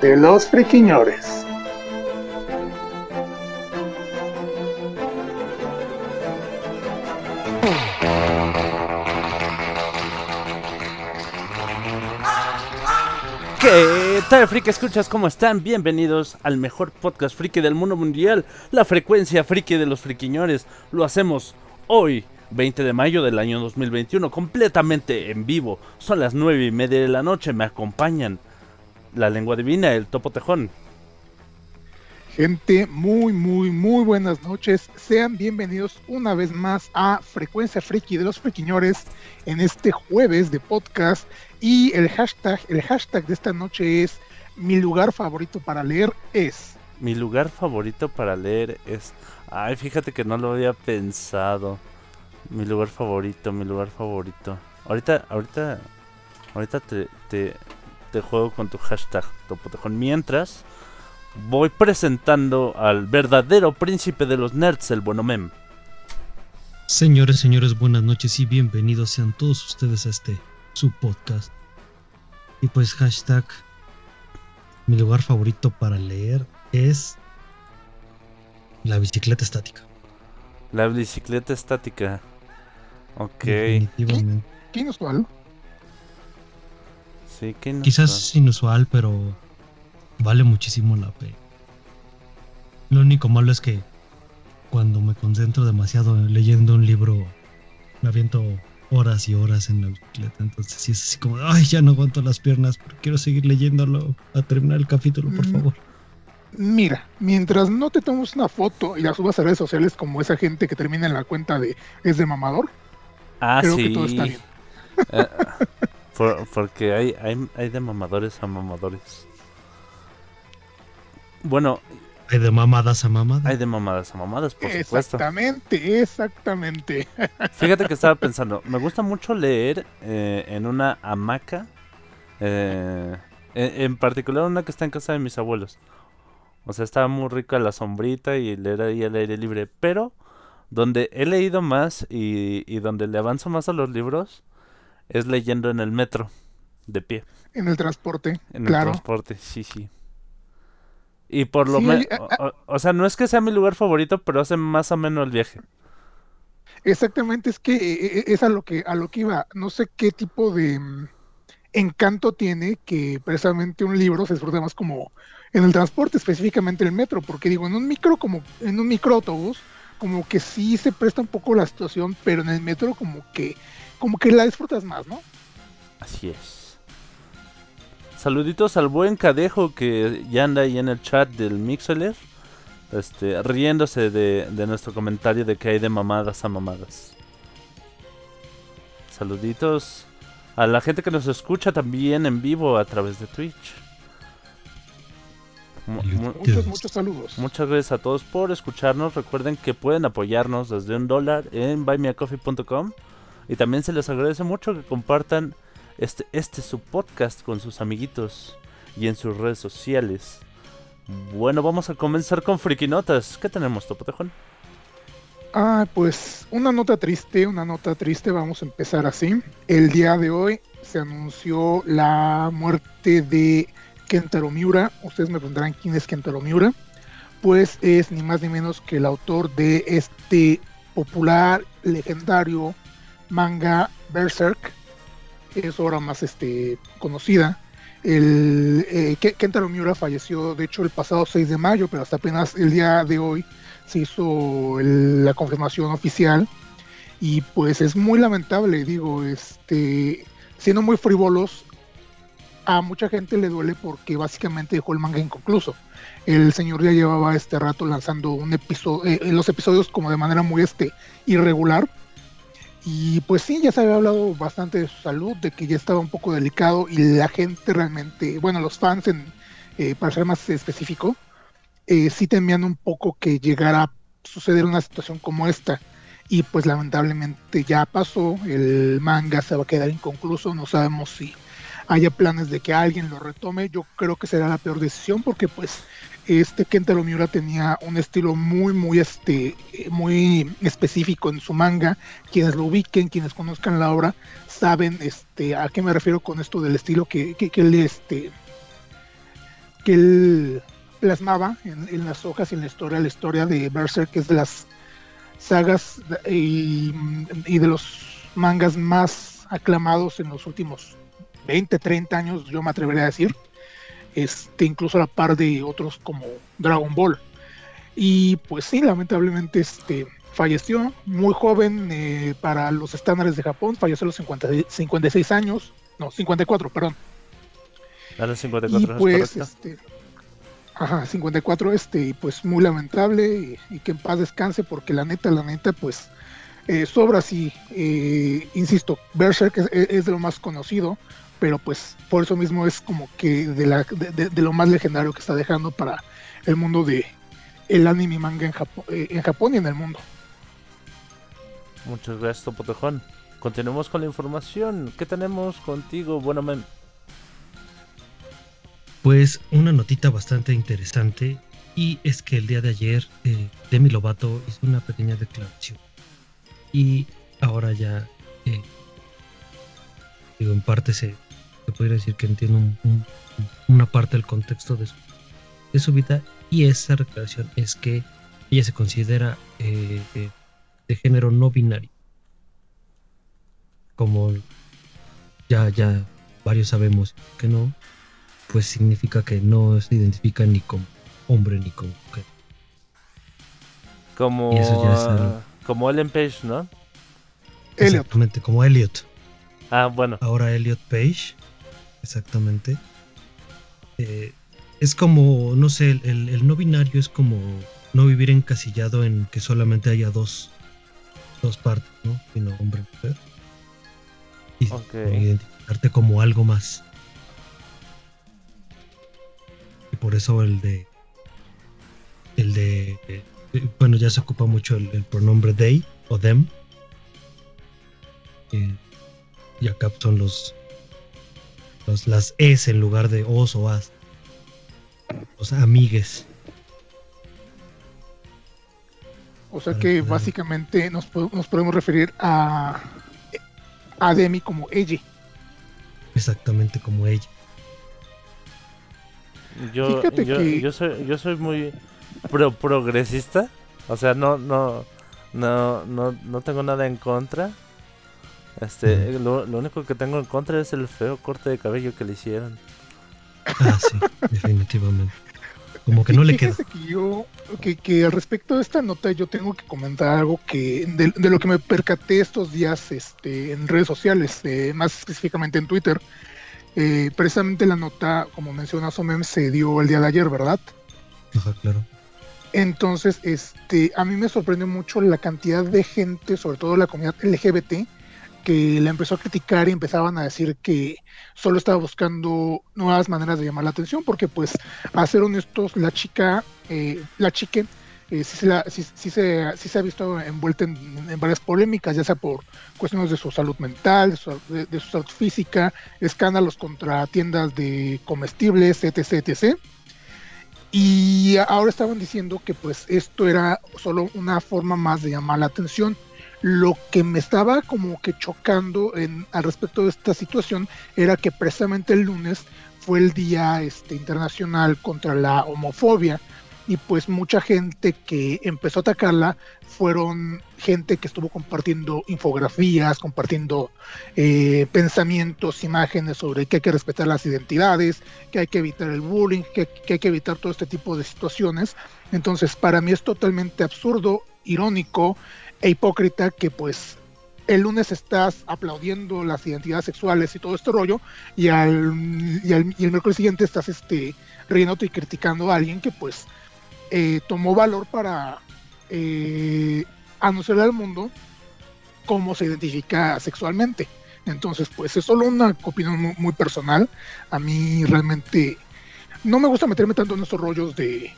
de los friquiñores. ¿Qué tal, friki escuchas? ¿Cómo están? Bienvenidos al mejor podcast friki del mundo mundial, la frecuencia friki de los friquiñores. Lo hacemos hoy, 20 de mayo del año 2021, completamente en vivo. Son las 9 y media de la noche, me acompañan la lengua divina, el topo tejón. Gente, muy, muy, muy buenas noches. Sean bienvenidos una vez más a Frecuencia Friki de los Friquiñores en este jueves de podcast. Y el hashtag, el hashtag de esta noche es mi lugar favorito para leer es. Mi lugar favorito para leer es... Ay, fíjate que no lo había pensado. Mi lugar favorito, mi lugar favorito. Ahorita, ahorita, ahorita te, te, te juego con tu hashtag, topo tejón. Mientras, voy presentando al verdadero príncipe de los nerds, el bueno mem. Señores, señores, buenas noches y bienvenidos sean todos ustedes a este su podcast. Y pues hashtag mi lugar favorito para leer es la bicicleta estática. La bicicleta estática. Ok. Definitivamente. ¿Qué inusual? Sí, que no Quizás es inusual, pero vale muchísimo la pena. Lo único malo es que cuando me concentro demasiado leyendo un libro, me aviento horas y horas en la bicicleta. Entonces sí es así como, ay, ya no aguanto las piernas, pero quiero seguir leyéndolo a terminar el capítulo, por Mm. favor. Mira, mientras no te tomes una foto y la subas a redes sociales como esa gente que termina en la cuenta de es de mamador, Ah, creo sí. que todo está bien. Eh, por- porque hay, hay, hay de mamadores a mamadores. Bueno, Hay de mamadas a mamadas. hay de mamadas a mamadas, por supuesto. Exactamente, exactamente. Fíjate que estaba pensando, me gusta mucho leer eh, en una hamaca, eh, en, en particular una que está en casa de mis abuelos. O sea, estaba muy rica la sombrita y leer ahí al aire libre, pero donde he leído más y, y donde le avanzo más a los libros es leyendo en el metro, de pie, En el transporte, en el transporte, sí, sí. Y por lo Sí, menos, o, o sea, no es que sea mi lugar favorito, pero hace más o menos el viaje. Exactamente, es que eh, eh, es a lo que a lo que iba. No sé qué tipo de mm, encanto tiene que precisamente un libro se disfruta más como en el transporte, específicamente el metro, porque digo, en un micro como en un microautobús, como que sí se presta un poco la situación, pero en el metro como que como que la disfrutas más, ¿no? Así es. Saluditos al buen Cadejo que ya anda ahí en el chat del Mixeler. Este, riéndose de, de nuestro comentario de que hay de mamadas a mamadas. Saluditos a la gente que nos escucha también en vivo a través de Twitch. Mu- mu- Muchos, muchos saludos. Muchas gracias a todos por escucharnos. Recuerden que pueden apoyarnos desde un dólar en buymeacoffee.com. Y también se les agradece mucho que compartan este, este su podcast con sus amiguitos y en sus redes sociales. Bueno, vamos a comenzar con Frikinotas. ¿Qué tenemos, Topotejón? Ah, pues una nota triste, una nota triste, vamos a empezar así. El día de hoy se anunció la muerte de Kentaro Miura. Ustedes me preguntarán quién es Kentaro Miura. Pues es ni más ni menos que el autor de este popular, legendario manga Berserk. Es su obra más este, conocida. El, eh, Ke- Kentaro Miura falleció, de hecho, el pasado 6 de mayo, pero hasta apenas el día de hoy se hizo la confirmación oficial y pues es muy lamentable, digo, este, siendo muy frívolos, a mucha gente le duele porque básicamente dejó el manga inconcluso. El señor ya llevaba este rato lanzando un episodio, los episodios como de manera muy este irregular. Y pues sí, ya se había hablado bastante de su salud, de que ya estaba un poco delicado y la gente realmente, bueno, los fans eh, para ser más específico, eh, sí temían un poco que llegara a suceder una situación como esta. Y pues lamentablemente ya pasó, el manga se va a quedar inconcluso, no sabemos si haya planes de que alguien lo retome, yo creo que será la peor decisión porque pues este Kentaro Miura tenía un estilo muy muy este muy específico en su manga, quienes lo ubiquen, quienes conozcan la obra saben este a qué me refiero con esto del estilo que, que, él este que él plasmaba en, las hojas y en la historia, la historia de Berserk que es de las sagas y de los mangas más aclamados en los últimos 20, 30 años, yo me atrevería a decir, este, incluso a la par de otros como Dragon Ball. Y pues sí, lamentablemente este, falleció muy joven eh, para los estándares de Japón, falleció a los 50, 56 años, no, 54, perdón. A los 54 y pues, este, ajá, 54, este, pues muy lamentable y, que en paz descanse porque la neta, la neta, pues eh, sobra sí, eh, insisto, Berserk es, de lo más conocido, pero pues por eso mismo es como que de, la, de, lo más legendario que está dejando para el mundo de el anime y manga en Japón, eh, en Japón y en el mundo. Muchas gracias, Topotejón. Continuemos con la información. ¿Qué tenemos contigo, bueno men? Pues una notita bastante interesante y es que el día de ayer eh, Demi Lovato hizo una pequeña declaración y ahora ya eh, digo en parte se podría decir que entiendo una parte del contexto de su, de su vida y esa recreación es que ella se considera eh, eh, de género no binario. Como ya, ya varios sabemos que no, pues significa que no se identifica ni como hombre ni como mujer. Como, como Ellen Page, ¿no? Exactamente, como Elliot. Ah, bueno. Ahora Elliot Page exactamente. Eh, es como, no sé, el, no binario es como no vivir encasillado en que solamente haya dos, dos partes, ¿no? Sino hombre y mujer. Y identificarte como algo más. Y por eso el de. El de. Eh, bueno, ya se ocupa mucho el, pronombre they o them. y acá son los, las es en lugar de os o as. Los amigues. O sea que básicamente nos, nos, podemos referir a, a Demi como ella. Exactamente como ella. Yo, yo, soy, yo soy muy pro progresista. O sea, no, no, no, no, no tengo nada en contra. Este, lo, único que tengo en contra es el feo corte de cabello que le hicieron. Ah, sí, definitivamente. Como que no le queda. Que yo, que, que al respecto de esta nota, yo tengo que comentar algo que de, lo que me percaté estos días este, en redes sociales, eh, más específicamente en Twitter. Eh, precisamente la nota, como menciona Somem, se dio el día de ayer, ¿verdad? Ajá, claro. Entonces, este, a mí me sorprendió mucho la cantidad de gente, sobre todo la comunidad LGBT, que la empezó a criticar y empezaban a decir que solo estaba buscando nuevas maneras de llamar la atención, porque pues a ser honestos, la chica, eh, la chique, eh, sí, se, sí, se, ha visto envuelta en, varias polémicas, ya sea por cuestiones de su salud mental, de su, salud física, escándalos contra tiendas de comestibles, etc, etc. Y ahora estaban diciendo que pues esto era solo una forma más de llamar la atención lo que me estaba como que chocando en, al respecto de esta situación era que precisamente el lunes fue el día este, internacional contra la homofobia y pues mucha gente que empezó a atacarla fueron gente que estuvo compartiendo infografías, compartiendo eh, pensamientos, imágenes sobre que hay que respetar las identidades, que hay que evitar el bullying, que, que hay que evitar todo este tipo de situaciones. Entonces para mí es totalmente absurdo, irónico, e hipócrita que pues el lunes estás aplaudiendo las identidades sexuales y todo este rollo y al, y, el miércoles siguiente estás este riéndote y criticando a alguien que pues eh, tomó valor para eh, anunciarle al mundo cómo se identifica sexualmente. Entonces, pues es solo una opinión muy, personal. A mí realmente no me gusta meterme tanto en estos rollos de,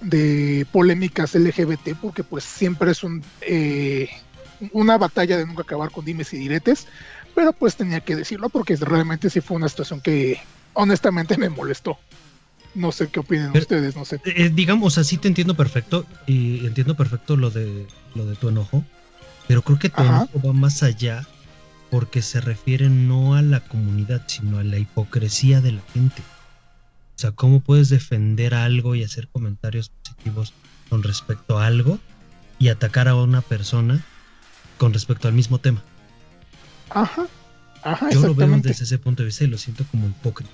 de polémicas LGBT porque pues siempre es un, eh, una batalla de nunca acabar con dimes y diretes, pero pues tenía que decirlo porque realmente sí fue una situación que honestamente me molestó. No sé qué opinan ustedes, no sé. Eh, digamos, así te entiendo perfecto y entiendo perfecto lo de lo de tu enojo, pero creo que tu enojo va más allá porque se refiere no a la comunidad, sino a la hipocresía de la gente. O sea, ¿cómo puedes defender algo y hacer comentarios positivos con respecto a algo y atacar a una persona con respecto al mismo tema? Ajá, ajá. Yo lo veo desde ese punto de vista y lo siento como hipócrita.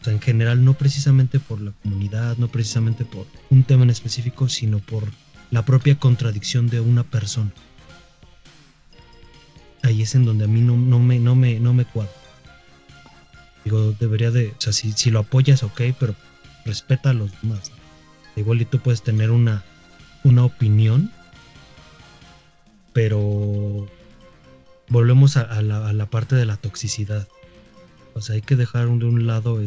O sea, en general, no precisamente por la comunidad, no precisamente por un tema en específico, sino por la propia contradicción de una persona. Ahí es en donde a mí no, no, me, no, me, no me cuadra. Digo, debería de, o sea, si, si lo apoyas, ok, pero respeta a los demás. Igual y tú puedes tener una, una opinión, pero volvemos a, la, a, la, parte de la toxicidad. O sea, hay que dejar de un lado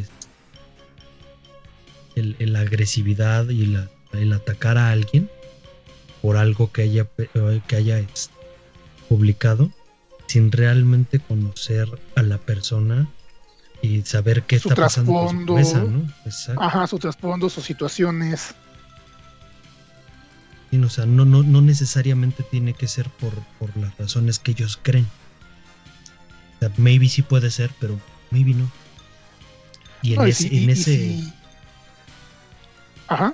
el, la agresividad y el atacar a alguien por algo que haya, que haya este, publicado sin realmente conocer a la persona y saber qué está pasando con su cabeza, ¿no? Ajá, su trasfondo, sus situaciones. o sea, no, no, no necesariamente tiene que ser por, por las razones que ellos creen. O sea, maybe sí puede ser, pero maybe no. Y en ese, en ese. Ajá.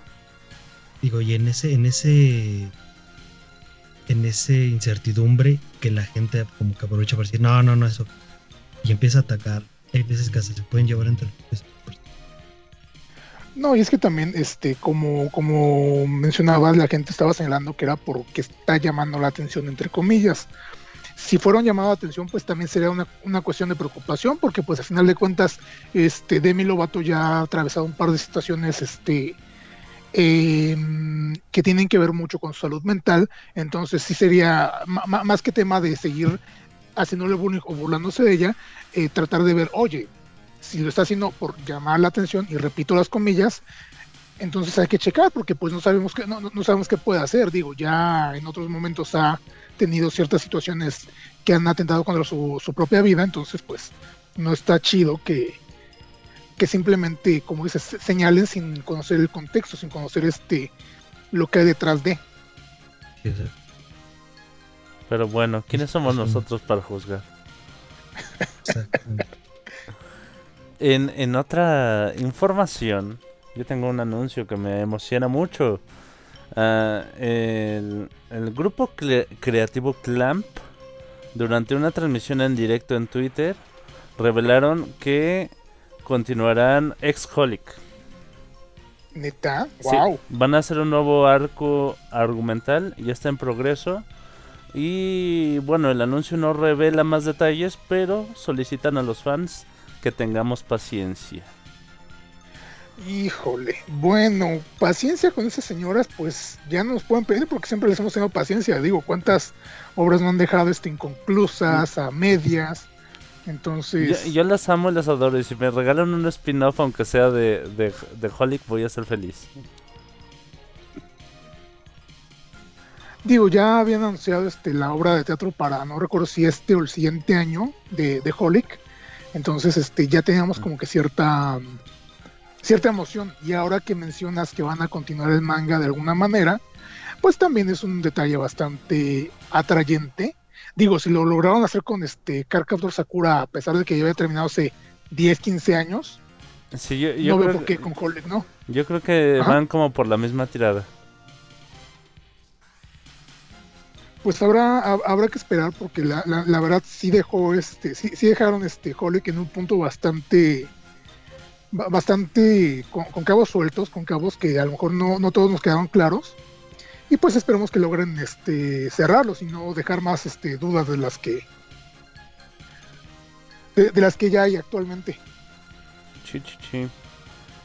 Digo, y en ese, en ese. En ese incertidumbre que la gente como que aprovecha para decir, no, no, no, eso. Y empieza a atacar hay veces que se pueden llevar entre no, y es que también, este, como, como mencionabas, la gente estaba señalando que era porque está llamando la atención, entre comillas. Si fueron llamado la atención, pues también sería una, una, cuestión de preocupación, porque pues al final de cuentas, este, Demi Lovato ya ha atravesado un par de situaciones, este, em, que tienen que ver mucho con su salud mental. Entonces sí sería más que tema de seguir haciéndole bullying burlándose de ella, eh, tratar de ver, oye, si lo está haciendo por llamar la atención, y repito las comillas, entonces hay que checar, porque pues no sabemos qué, no, no sabemos qué puede hacer. Digo, ya en otros momentos ha tenido ciertas situaciones que han atentado contra su, su propia vida, entonces pues no está chido que, que simplemente, como dices, señalen sin conocer el contexto, sin conocer este lo que hay detrás de. Pero bueno, ¿quiénes somos nosotros para juzgar? En, en otra información, yo tengo un anuncio que me emociona mucho. Ah, el, grupo creativo Clamp, durante una transmisión en directo en Twitter, revelaron que continuarán Ex-Holic. ¿Neta? ¡Wow! van a hacer un nuevo arco argumental, ya está en progreso. Y bueno, el anuncio no revela más detalles, pero solicitan a los fans que tengamos paciencia. Híjole, bueno, paciencia con esas señoras, pues ya no nos pueden pedir porque siempre les hemos tenido paciencia. Digo, ¿cuántas obras no han dejado este, inconclusas, a medias? Entonces. Yo, las amo y las adoro. Y si me regalan un spin-off, aunque sea de, de, de Holic, voy a ser feliz. Digo, ya habían anunciado este, la obra de teatro para, no recuerdo si este o el siguiente año, de, de Holic. Entonces, este, ya teníamos como que cierta, cierta emoción. Y ahora que mencionas que van a continuar el manga de alguna manera, pues también es un detalle bastante atrayente. Digo, si lo lograron hacer con este Captor Sakura, a pesar de que ya había terminado hace 10, 15 años, sí, yo, no veo por qué con Holic, ¿no? Yo creo que van como por la misma tirada. Pues habrá, habrá que esperar porque la, la, verdad sí dejó este, sí, sí dejaron este Holic en un punto bastante bastante con, cabos sueltos, con cabos que a lo mejor no, no todos nos quedaron claros. Y pues esperemos que logren este cerrarlos y no dejar más este dudas de las que de, las que ya hay actualmente. Sí,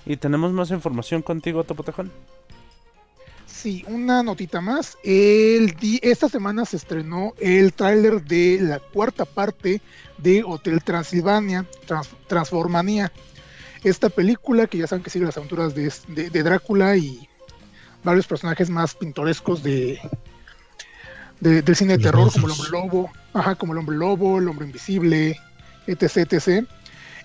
¿Y tenemos más información contigo, Topotejón? Sí, una notita más. El esta semana se estrenó el tráiler de la cuarta parte de Hotel Transilvania, Transformania. esta película que ya saben que sigue las aventuras de, de- de Drácula y varios personajes más pintorescos de, de- del cine de terror, como el hombre lobo, ajá, como el hombre lobo, el hombre invisible, etc, etc.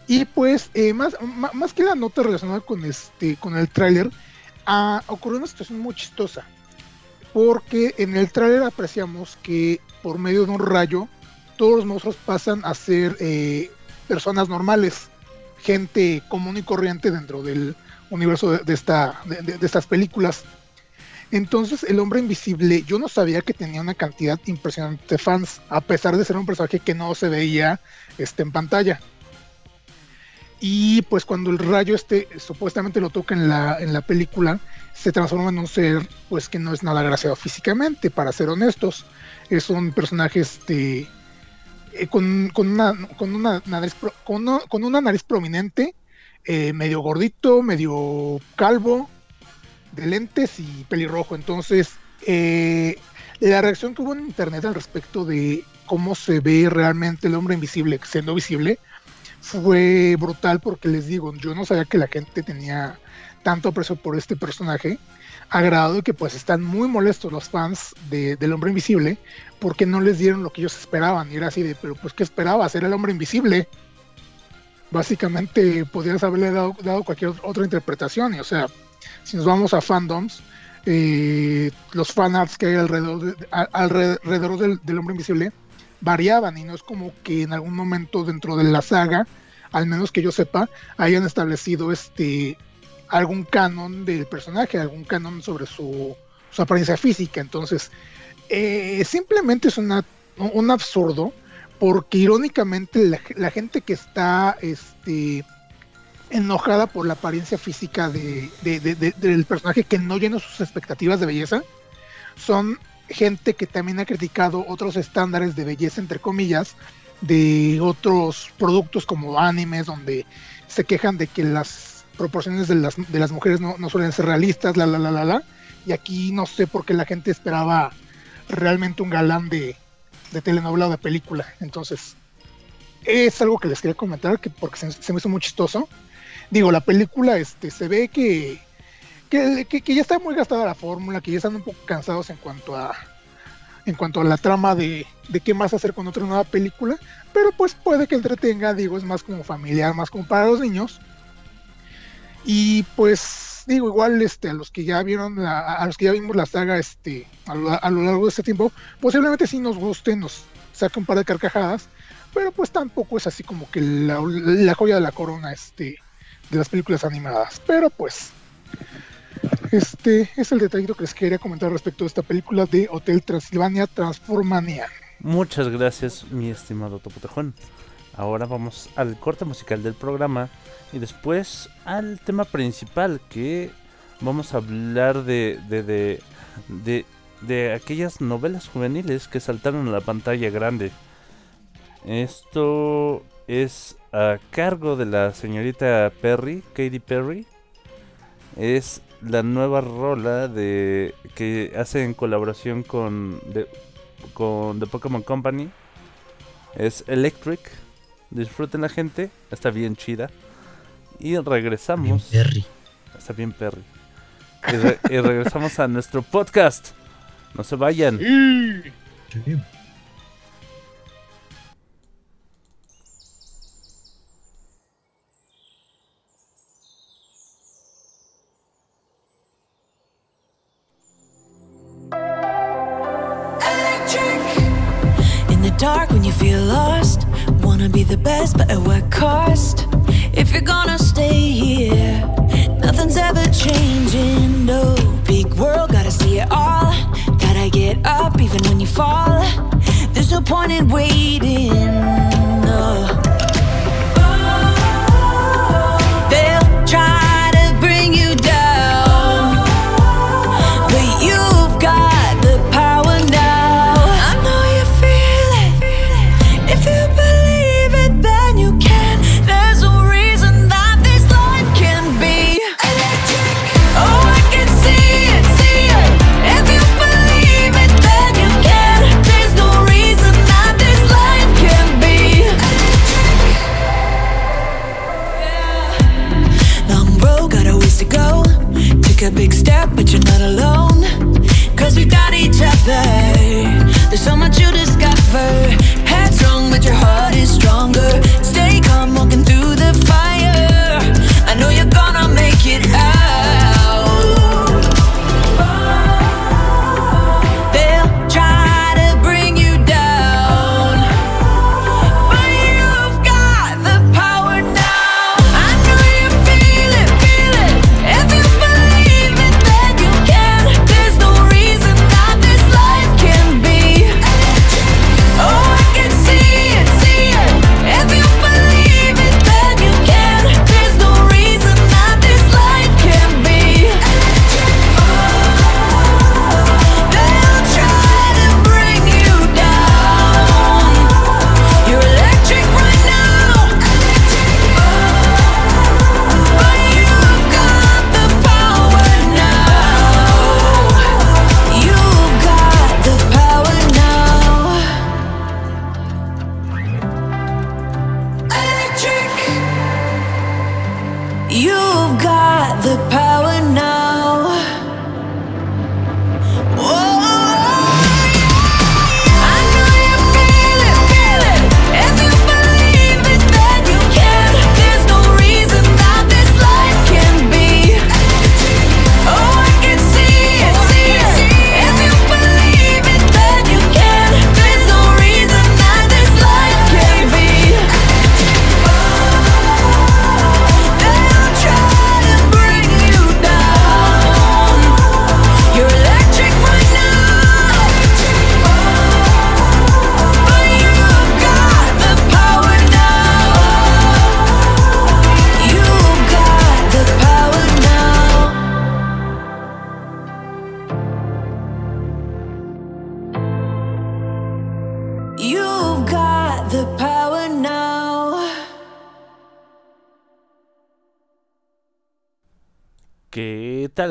Y pues, eh, más, más que la nota relacionada con este, con el tráiler, ocurrió una situación muy chistosa. Porque en el tráiler apreciamos que por medio de un rayo, todos los monstruos pasan a ser eh, personas normales, gente común y corriente dentro del universo de, esta, de- de estas películas. Entonces, el hombre invisible, yo no sabía que tenía una cantidad impresionante de fans, a pesar de ser un personaje que no se veía este, en pantalla. Y pues cuando el rayo este supuestamente lo toca en la, en la película, se transforma en un ser pues que no es nada agraciado físicamente, para ser honestos. Es un personaje este eh, con, con una, con, una nariz, con, con una nariz prominente, eh, medio gordito, medio calvo, de lentes y pelirrojo. Entonces, eh, la reacción que hubo en internet al respecto de cómo se ve realmente el hombre invisible siendo visible fue brutal porque les digo, yo no sabía que la gente tenía tanto aprecio por este personaje, a grado de que pues están muy molestos los fans de, del hombre invisible porque no les dieron lo que ellos esperaban y era así de, pero pues ¿qué esperabas? Era el hombre invisible. Básicamente podrías haberle dado, cualquier otra interpretación y o sea, si nos vamos a fandoms, eh, los fanarts que hay alrededor, alrededor del, del hombre invisible variaban y no es como que en algún momento dentro de la saga, al menos que yo sepa, hayan establecido este algún canon del personaje, algún canon sobre su, su apariencia física. Entonces, eh, simplemente es una, un absurdo, porque irónicamente la, gente que está este, enojada por la apariencia física de- de- del personaje que no llena sus expectativas de belleza, son gente que también ha criticado otros estándares de belleza, entre comillas, de otros productos como animes, donde se quejan de que las proporciones de las, de las mujeres no, no suelen ser realistas, la, la, la, la, la. Y aquí no sé por qué la gente esperaba realmente un galán de, de telenovela o de película. Entonces, es algo que les quería comentar, que porque se, se me hizo muy chistoso. Digo, la película este, se ve que, que, ya está muy gastada la fórmula, que ya están un poco cansados en cuanto a en cuanto a la trama de, de qué más hacer con otra nueva película, pero pues puede que entretenga, digo, es más como familiar, más como para los niños. Y pues digo, igual este a los que ya vieron a los que ya vimos la saga este a lo, a lo largo de este tiempo, posiblemente sí nos guste, nos saque un par de carcajadas, pero pues tampoco es así como que la, la joya de la corona este de las películas animadas, pero pues este es el detallito que les quería comentar respecto de esta película de Hotel Transilvania Transformania. Muchas gracias, mi estimado Topotejón. Ahora vamos al corte musical del programa y después al tema principal que vamos a hablar de, de, de, de, de aquellas novelas juveniles que saltaron a la pantalla grande. Esto es a cargo de la señorita Perry, Katy Perry. Es la nueva rola de que hace en colaboración con de- con The Pokémon Company. Es Electric. Disfruten la gente. Está bien chida. Y Bien regresamos. Perry. Está bien Perry. Y, re- y regresamos a nuestro podcast. No se vayan. Sí. Feel lost, wanna be the best, but at what cost? If you're gonna stay here, nothing's ever changing. No big world, gotta see it all. Gotta get up even when you fall. There's no point in waiting. No.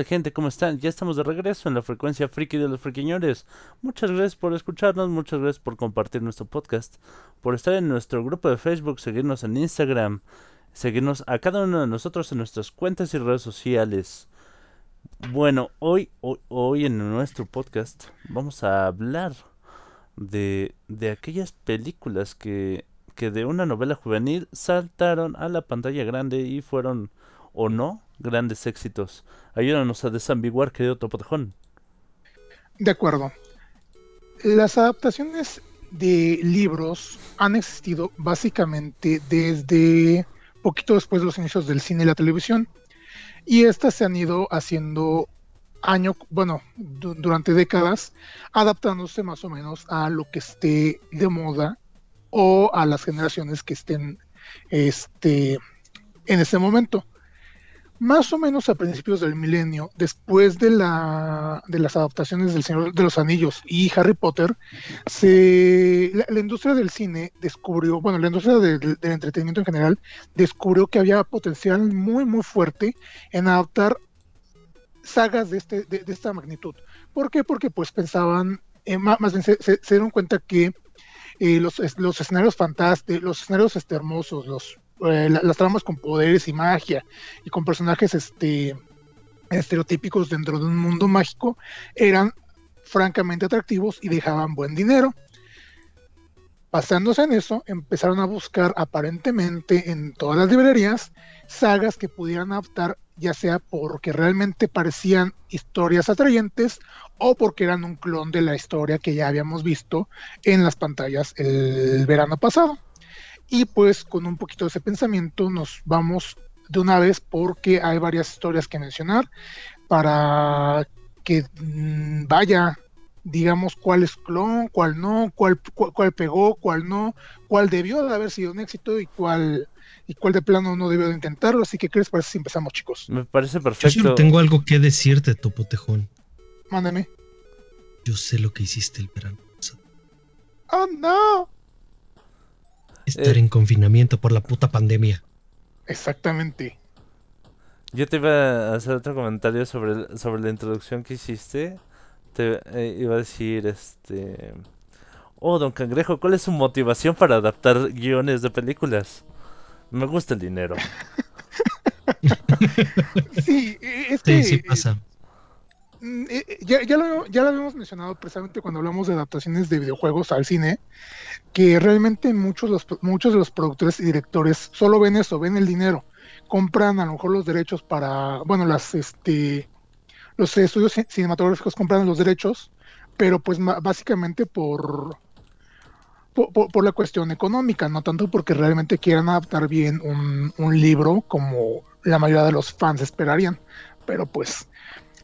Gente? ¿Cómo están? Ya estamos de regreso en la frecuencia friki de los friquiñores. Muchas gracias por escucharnos, muchas gracias por compartir nuestro podcast, por estar en nuestro grupo de Facebook, seguirnos en Instagram, seguirnos a cada uno de nosotros en nuestras cuentas y redes sociales. Bueno, hoy, hoy, hoy en nuestro podcast vamos a hablar de, de aquellas películas que, que de una novela juvenil saltaron a la pantalla grande y fueron o no grandes éxitos. Ayúdanos a desambiguar, querido Topotejón. De acuerdo. Las adaptaciones de libros han existido básicamente desde poquito después de los inicios del cine y la televisión. Y estas se han ido haciendo año, bueno, du- durante décadas, adaptándose más o menos a lo que esté de moda o a las generaciones que estén este, en ese momento. Más o menos a principios del milenio, después de, la, de las adaptaciones del Señor de los Anillos y Harry Potter, se, la, industria del cine descubrió, bueno, la industria de- de- del entretenimiento en general, descubrió que había potencial muy, muy fuerte en adaptar sagas de, este, de, esta magnitud. ¿Por qué? Porque pues pensaban, eh, más bien se, dieron cuenta que eh, los, es- los escenarios fantásticos, los escenarios este, hermosos, los, eh, la- las tramas con poderes y magia y con personajes este, estereotípicos dentro de un mundo mágico eran francamente atractivos y dejaban buen dinero. Basándose en eso, empezaron a buscar aparentemente en todas las librerías sagas que pudieran adaptar, ya sea porque realmente parecían historias atrayentes o porque eran un clon de la historia que ya habíamos visto en las pantallas el verano pasado. Y pues con un poquito de ese pensamiento nos vamos de una vez porque hay varias historias que mencionar para que mm, vaya, digamos, cuál es clon, cuál no, cuál, cuál, cuál pegó, cuál no, cuál debió de haber sido un éxito y cuál, y cuál de plano no debió de intentarlo. Así que, ¿qué les parece si empezamos, chicos? Me parece Yo perfecto. solo tengo algo que decirte, Topotejón. Mándame. Yo sé lo que hiciste el verano pasado. ¡Oh, no! Estar Eh. en confinamiento por la puta pandemia. Exactamente. Yo te iba a hacer otro comentario sobre, sobre la introducción que hiciste. Te eh, iba a decir, este... Oh, don Cangrejo, ¿cuál es su motivación para adaptar guiones de películas? Me gusta el dinero. Sí, es Sí, que sí pasa. Mm, eh, eh, ya, ya, lo, ya lo habíamos mencionado precisamente cuando hablamos de adaptaciones de videojuegos al cine, que realmente muchos, los, muchos de los productores y directores solo ven eso, ven el dinero, compran a lo mejor los derechos para, bueno, las, este, los estudios ci- cinematográficos compran los derechos, pero pues básicamente por, por- por la cuestión económica, no tanto porque realmente quieran adaptar bien un, un libro como la mayoría de los fans esperarían. Pero pues,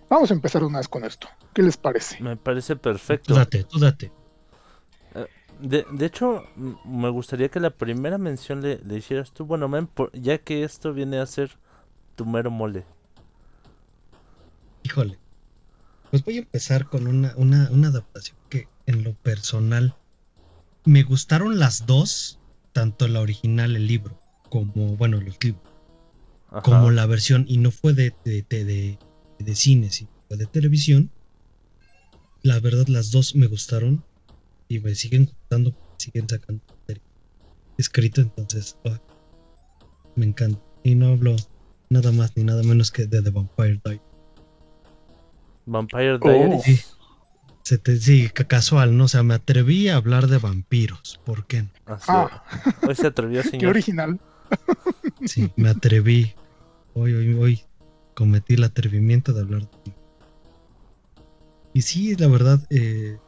vamos a empezar una vez con esto. ¿Qué les parece? Me parece Tú perfecto. date, tú date. De, de hecho, me gustaría que la primera mención le, le hicieras tú, bueno, men, por- ya que esto viene a ser tu mero mole. Híjole. Pues voy a empezar con una, una, una adaptación que en lo personal me gustaron las dos, tanto la original, el libro, como, bueno, los libros, Ajá. como la versión, y no fue de, de, de, de, de cine, sino fue de televisión. La verdad, las dos me gustaron y me siguen gustando, siguen sacando serie escrito, entonces ah, me encanta. Y no hablo nada más ni nada menos que de The Vampire Diaries. Vampire Oh. Diaries. Sí. Se te, sí, ca- casual, ¿no? O sea, me atreví a hablar de vampiros. ¿Por qué no? Ah. Hoy se atrevió, Qué señor. original. Sí, me atreví. Hoy, hoy, hoy cometí el atrevimiento de hablar de Y sí, la verdad, eh,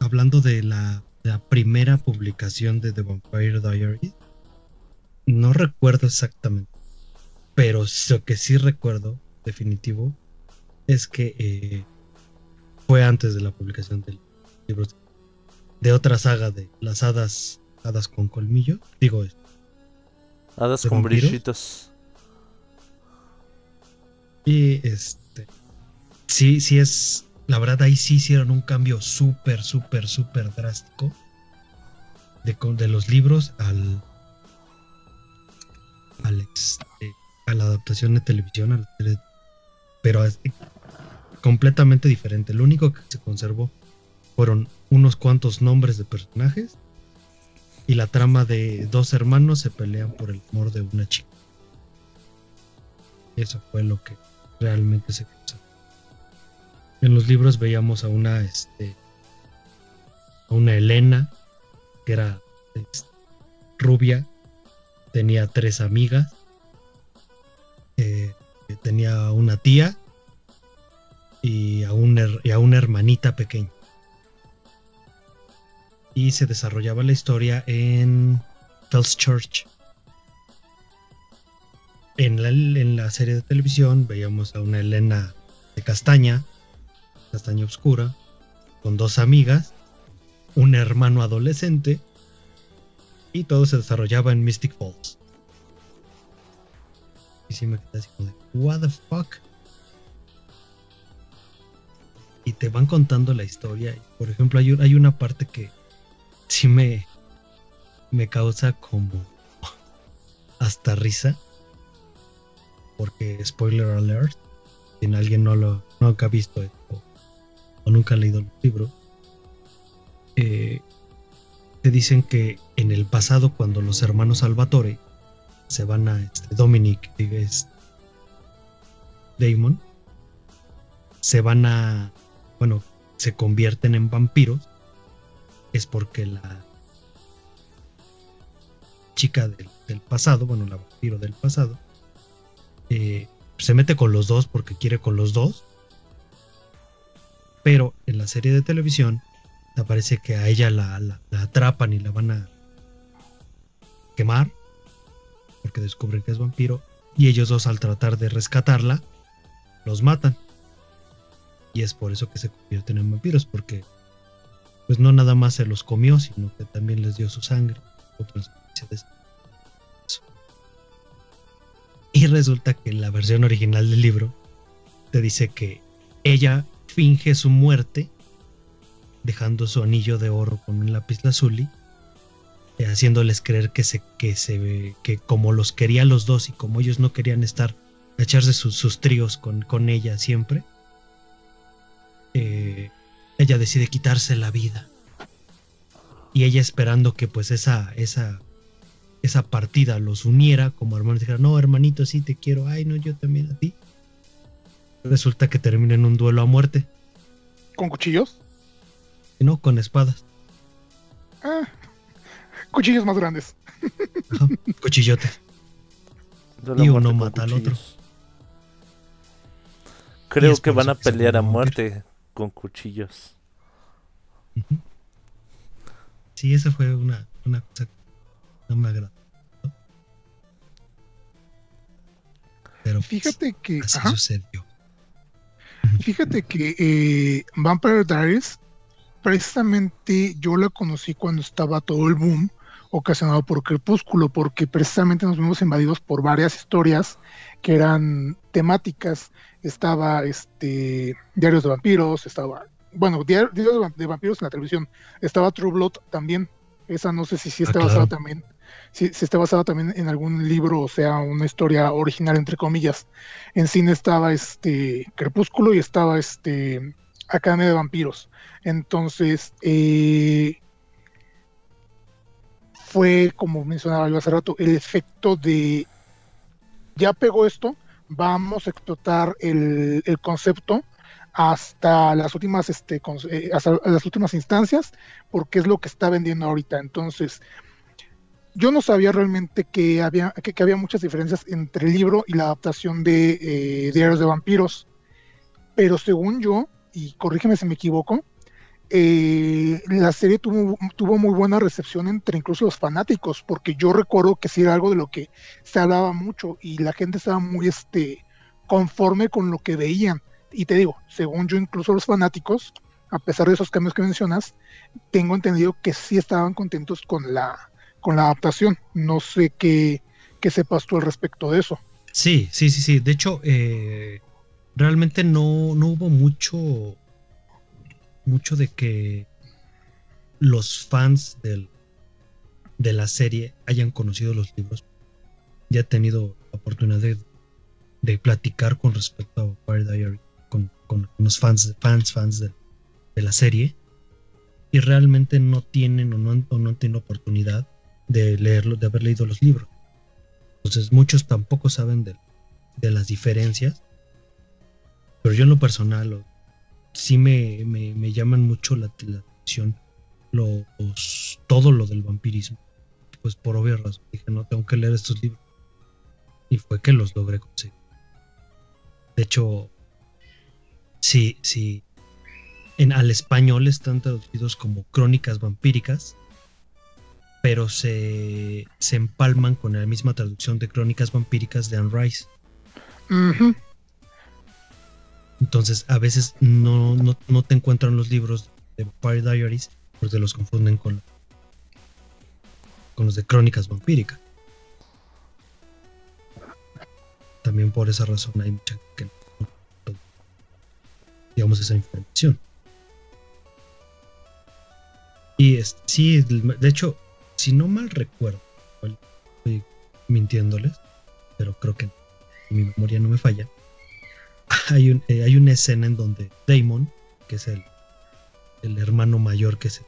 hablando de la, de la primera publicación de The Vampire Diaries, no recuerdo exactamente, pero lo que sí recuerdo, definitivo, es que eh, fue antes de la publicación del libro de otra saga de las hadas, hadas con colmillo, digo, Hadas ¿De con brillitos. Y este. Sí, sí es. La verdad, ahí sí hicieron un cambio súper, súper, súper drástico. De, de los libros al. Al este, a la adaptación de televisión. a la pero completamente diferente. Lo único que se conservó fueron unos cuantos nombres de personajes. Y la trama de dos hermanos se pelean por el amor de una chica. Eso fue lo que realmente se conservó. En los libros veíamos a una, este, a una Elena, que era este, rubia, tenía tres amigas, eh, tenía una tía y a, y a una hermanita pequeña. Y se desarrollaba la historia en Fells Church. En la, en la serie de televisión veíamos a una Elena de castaña, castaña oscura, con dos amigas, un hermano adolescente, y todo se desarrollaba en Mystic Falls. Y sí me quedé así como de, ¿What the fuck? Y te van contando la historia. Por ejemplo, hay, hay una parte que sí me, me causa como hasta risa. Porque, spoiler alert, si alguien no lo nunca ha visto esto o nunca ha leído el libro, eh, te dicen que en el pasado, cuando los hermanos Salvatore se van a este, Dominic y es Damon, se van a, bueno, se convierten en vampiros, es porque la chica del, del pasado, bueno, la vampiro del pasado, eh, se mete con los dos porque quiere con los dos. Pero en la serie de televisión te parece que a ella la, la- la atrapan y la van a quemar porque descubren que es vampiro. Y ellos dos al tratar de rescatarla, los matan. Y es por eso que se convierten en vampiros, porque pues no nada más se los comió, sino que también les dio su sangre. Otra especie de Y resulta que en la versión original del libro te dice que ella finge su muerte dejando su anillo de oro con un lápiz lazuli, eh, haciéndoles creer que se que se que como los quería los dos y como ellos no querían estar a echarse sus, sus tríos con, con ella siempre, eh, ella decide quitarse la vida. Y ella esperando que pues esa, esa, esa partida los uniera como hermanos, dijera, no hermanito, sí te quiero, ay no, yo también a ti. Resulta que termina en un duelo a muerte ¿Con cuchillos? No, con espadas. Ah, cuchillos más grandes. Ajá, cuchillotes. Y uno mata al otro. Creo que van a que pelear a muerte con cuchillos. Sí, esa fue una, una cosa no me agradó. Pero pues, Fíjate que. así ajá. sucedió. Fíjate que eh, Vampire Diaries, precisamente yo la conocí cuando estaba todo el boom ocasionado por Crepúsculo, porque precisamente nos vimos invadidos por varias historias que eran temáticas. Estaba este Diarios de Vampiros, estaba, bueno, Diar- Diarios de, Vam- de Vampiros en la televisión, estaba True Blood también. Esa no sé si sí Ah, está claro. basada también, si, está basada también en algún libro, o sea, una historia original entre comillas en cine estaba este Crepúsculo y estaba este Academia de Vampiros. Entonces, eh, fue como mencionaba yo hace rato, el efecto de ya pegó esto, vamos a explotar el, el concepto hasta las últimas este, eh, hasta las últimas instancias, porque es lo que está vendiendo ahorita. Entonces, yo no sabía realmente que había, que, había muchas diferencias entre el libro y la adaptación de eh, Diarios de Vampiros. Pero según yo, y corrígeme si me equivoco, eh, la serie tuvo, tuvo muy buena recepción entre incluso los fanáticos, porque yo recuerdo que sí era algo de lo que se hablaba mucho y la gente estaba muy este, conforme con lo que veían. Y te digo, según yo, incluso los fanáticos, a pesar de esos cambios que mencionas, tengo entendido que sí estaban contentos con la, con la adaptación. No sé qué, qué sepas tú al respecto de eso. Sí, sí, sí, sí. De hecho, eh, realmente no, no hubo mucho, mucho de que los fans del, de la serie hayan conocido los libros. Ya he tenido la oportunidad de, de platicar con respecto a Vampire Diary con, con los fans, fans, fans de, de la serie. Y realmente no tienen o no, o no han tenido oportunidad de leerlo, de haber leído los libros. Entonces muchos tampoco saben de, de las diferencias. Pero yo en lo personal sí me, me, me llaman mucho la, la atención los, todo lo del vampirismo. Pues por obvia razón dije, no, tengo que leer estos libros. Y fue que los logré conseguir. De hecho, sí, sí. En, al español están traducidos como crónicas vampíricas pero se, se empalman con la misma traducción de Crónicas Vampíricas de Anne Rice. Entonces, a veces no, no, no te encuentran los libros de Vampire Diaries porque los confunden con, con los de Crónicas Vampíricas. También por esa razón hay mucha que no, no- digamos esa información. Y es, sí, de hecho, si no mal recuerdo, estoy mintiéndoles, pero creo que mi memoria no me falla. Hay, eh, hay una escena en donde Damon, que es el, el hermano mayor, que es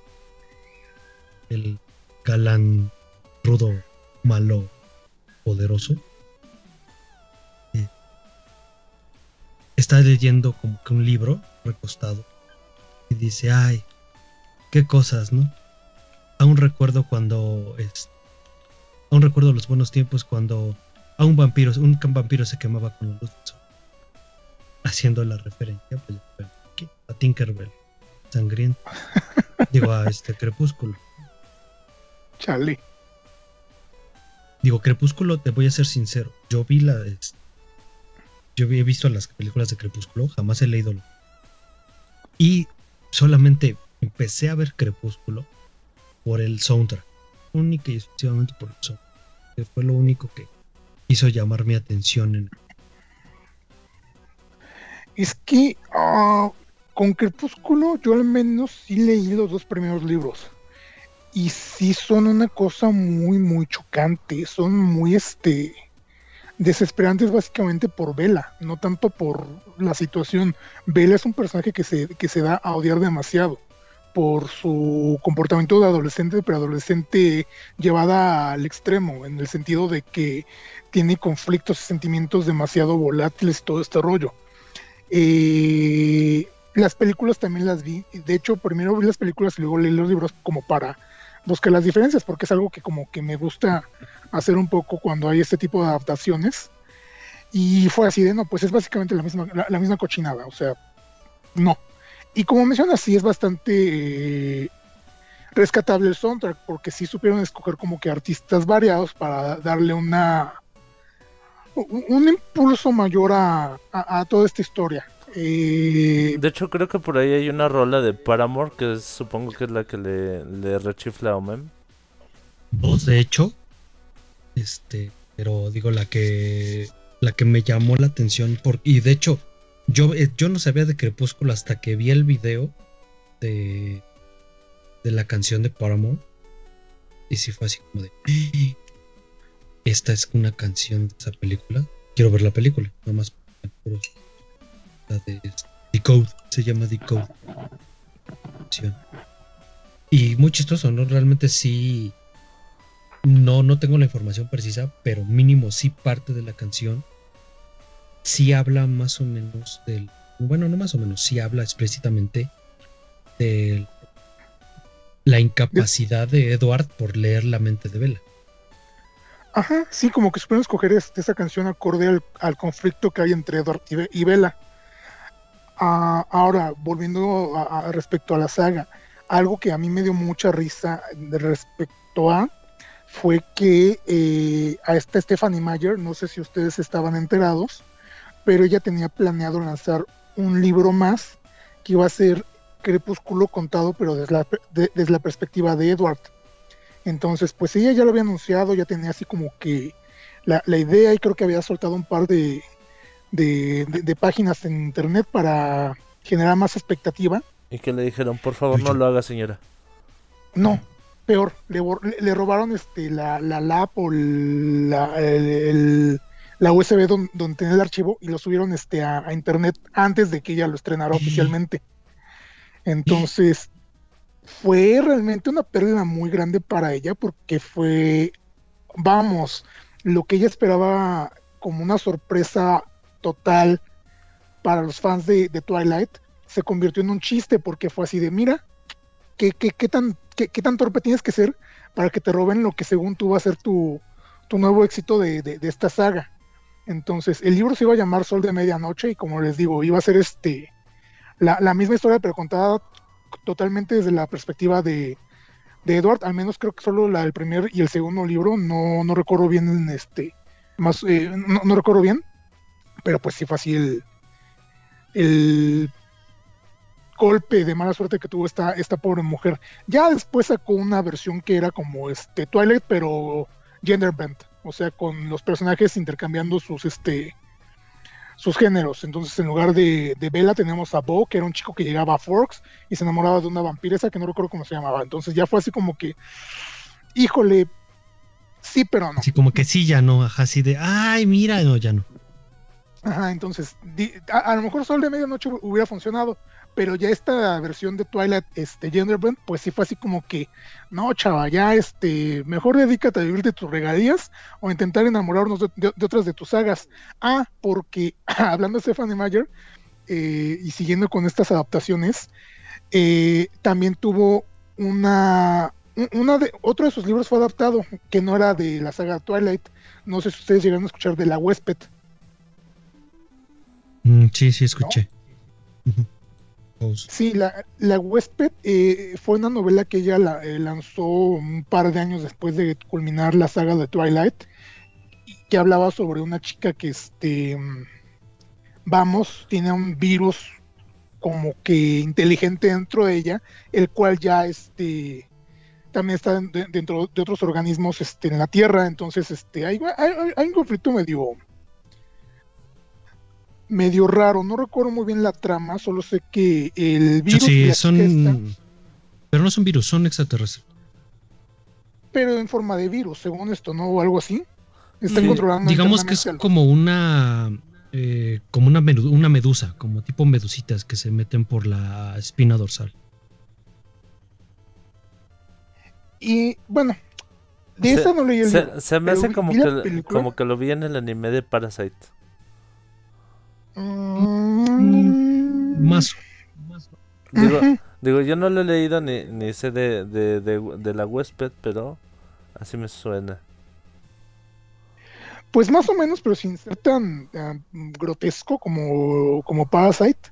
el, el galán rudo, malo, poderoso, eh, está leyendo como que un libro recostado y dice, ay, qué cosas, ¿no? Aún recuerdo cuando es, aún recuerdo los buenos tiempos cuando a un vampiro, un vampiro se quemaba con luz. Haciendo la referencia pues, a Tinkerbell, sangriento. Digo, a este crepúsculo. Chale. Digo, Crepúsculo, te voy a ser sincero. Yo vi la. Yo he visto las películas de Crepúsculo, jamás he leído. Y solamente empecé a ver Crepúsculo por el soundtrack. Única y exclusivamente por el soundtrack. Que fue lo único que hizo llamar mi atención en. Es que ah, con Crepúsculo yo al menos sí leí los dos primeros libros. Y sí son una cosa muy, muy chocante. Son muy este desesperantes básicamente por Vela, no tanto por la situación. Vela es un personaje que se, que se da a odiar demasiado por su comportamiento de adolescente, pero adolescente llevada al extremo, en el sentido de que tiene conflictos y sentimientos demasiado volátiles todo este rollo. Eh, las películas también las vi. De hecho, primero vi las películas y luego leí los libros como para buscar las diferencias, porque es algo que como que me gusta hacer un poco cuando hay este tipo de adaptaciones. Y fue así de, no, pues es básicamente la misma, la misma cochinada, o sea, no. Y como mencionas, sí es bastante eh, rescatable el soundtrack, porque sí supieron escoger como que artistas variados para darle una un, un impulso mayor a, a- a toda esta historia. Eh, De hecho, creo que por ahí hay una rola de Paramore que es- supongo que es la que le, le rechifla a Omem. Dos, de hecho. Este, pero digo, la que la que me llamó la atención por y de hecho yo, eh, yo no sabía de Crepúsculo hasta que vi el video de la canción de Paramore. Y sí fue así como de "Ah, esta es una canción de esa película. Quiero ver la película nomás la de Decode se llama Decode. Y muy chistoso no realmente sí no, no tengo la información precisa, pero mínimo sí parte de la canción. Sí habla más o menos del. Bueno, no más o menos, sí habla explícitamente de la incapacidad de Edward por leer la mente de Bella. Ajá, sí, como que supieron escoger esa canción acorde al, conflicto que hay entre Edward y, Bella. Ah, ahora, volviendo a, respecto a la saga, algo que a mí me dio mucha risa respecto a fue que eh, a esta Stephanie Meyer, no sé si ustedes estaban enterados, pero ella tenía planeado lanzar un libro más que iba a ser Crepúsculo contado, pero desde la, de- desde la perspectiva de Edward. Entonces, pues ella ya lo había anunciado, ya tenía así como que la, la idea y creo que había soltado un par de, de, páginas en internet para generar más expectativa. Y que le dijeron, por favor, no lo haga, señora. No, peor, le, le- le robaron este la, la lap o la, el- el- la USB don- donde tenía el archivo y lo subieron este a, a internet antes de que ella lo estrenara oficialmente. Entonces, fue realmente una pérdida muy grande para ella porque fue, vamos, lo que ella esperaba como una sorpresa total para los fans de, de Twilight se convirtió en un chiste porque fue así de, mira, ¿qué, qué, qué tan, qué, qué tan torpe tienes que ser para que te roben lo que según tú va a ser tu, tu nuevo éxito de, de- de esta saga? Entonces, el libro se iba a llamar Sol de Medianoche y como les digo, iba a ser este la, misma historia pero contada totalmente desde la perspectiva de, de Edward, al menos creo que solo la primer y el segundo libro, no, no recuerdo bien este más eh, no, no recuerdo bien, pero pues sí fue así el, el golpe de mala suerte que tuvo esta, esta pobre mujer. Ya después sacó una versión que era como este Twilight, pero gender bent, o sea, con los personajes intercambiando sus este sus géneros. Entonces, en lugar de, de Bella, tenemos a Bo, que era un chico que llegaba a Forks y se enamoraba de una vampiresa que no recuerdo cómo se llamaba. Entonces, ya fue así como que, híjole, sí, pero no. Así como que sí, ya no, ajá, así de, ay, mira, no, ya no. Ajá, entonces, di- a, a lo mejor Sol de Medianoche hu- hubiera funcionado, pero ya esta versión de Twilight, este, Genderbend, pues sí fue así como que, no, chava, ya, este, mejor dedícate a vivir de tus regalías o a intentar enamorarnos de, de- de otras de tus sagas. Ah, porque, hablando de Stephanie Meyer, eh, y siguiendo con estas adaptaciones, eh, también tuvo una, un- una de, otro de sus libros fue adaptado, que no era de la saga Twilight, no sé si ustedes llegaron a escuchar de La Huésped. Mm, sí, sí, escuché. Ujú. Pause. Sí, la, la huésped eh, fue una novela que ella la- eh, lanzó un par de años después de culminar la saga de Twilight, que hablaba sobre una chica que, este, vamos, tiene un virus como que inteligente dentro de ella, el cual ya, este, también está de- dentro de otros organismos, este, en la Tierra, entonces, este, hay, hay, hay un conflicto medio medio raro, no recuerdo muy bien la trama, solo sé que el virus Sí, son. está- Pero no son virus, son extraterrestres. pero en forma de virus, según esto, ¿no? O algo así. Están Sí, controlando Digamos que es al- como una. eh, como una, medu- una medusa, como tipo medusitas que se meten por la espina dorsal. Y bueno, de Se- esa no leí el libro, Se, se me hace como que, película. como que lo vi en el anime de Parasite. Mm, Más, Digo, yo no lo he leído ni, ni sé de, de, de, de la huésped, pero así me suena. Pues más o menos, pero sin ser tan grotesco como, como Parasite.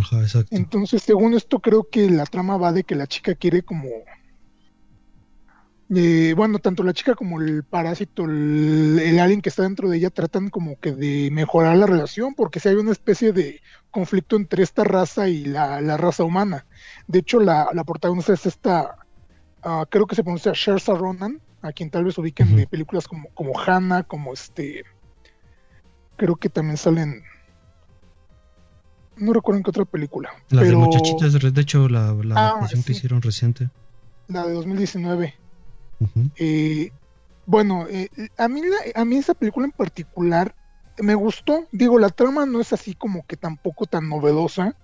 Ajá, exacto. Entonces, según esto, creo que la trama va de que la chica quiere como... eh, bueno, tanto la chica como el parásito, el, el alien que está dentro de ella, tratan como que de mejorar la relación, porque si hay una especie de conflicto entre esta raza y la, la raza humana. De hecho, la, la protagonista es esta, ah, creo que se pronuncia Saoirse Ronan, a quien tal vez ubiquen de películas como, como Hannah, como este... Creo que también salen... No recuerdo en qué otra película. La de muchachitas, de hecho, la, la Ah, que hicieron reciente. La de 2019. Eh, bueno, eh, a, mí la- a mí esa película en particular me gustó. Digo, la trama no es así como que tampoco tan novedosa.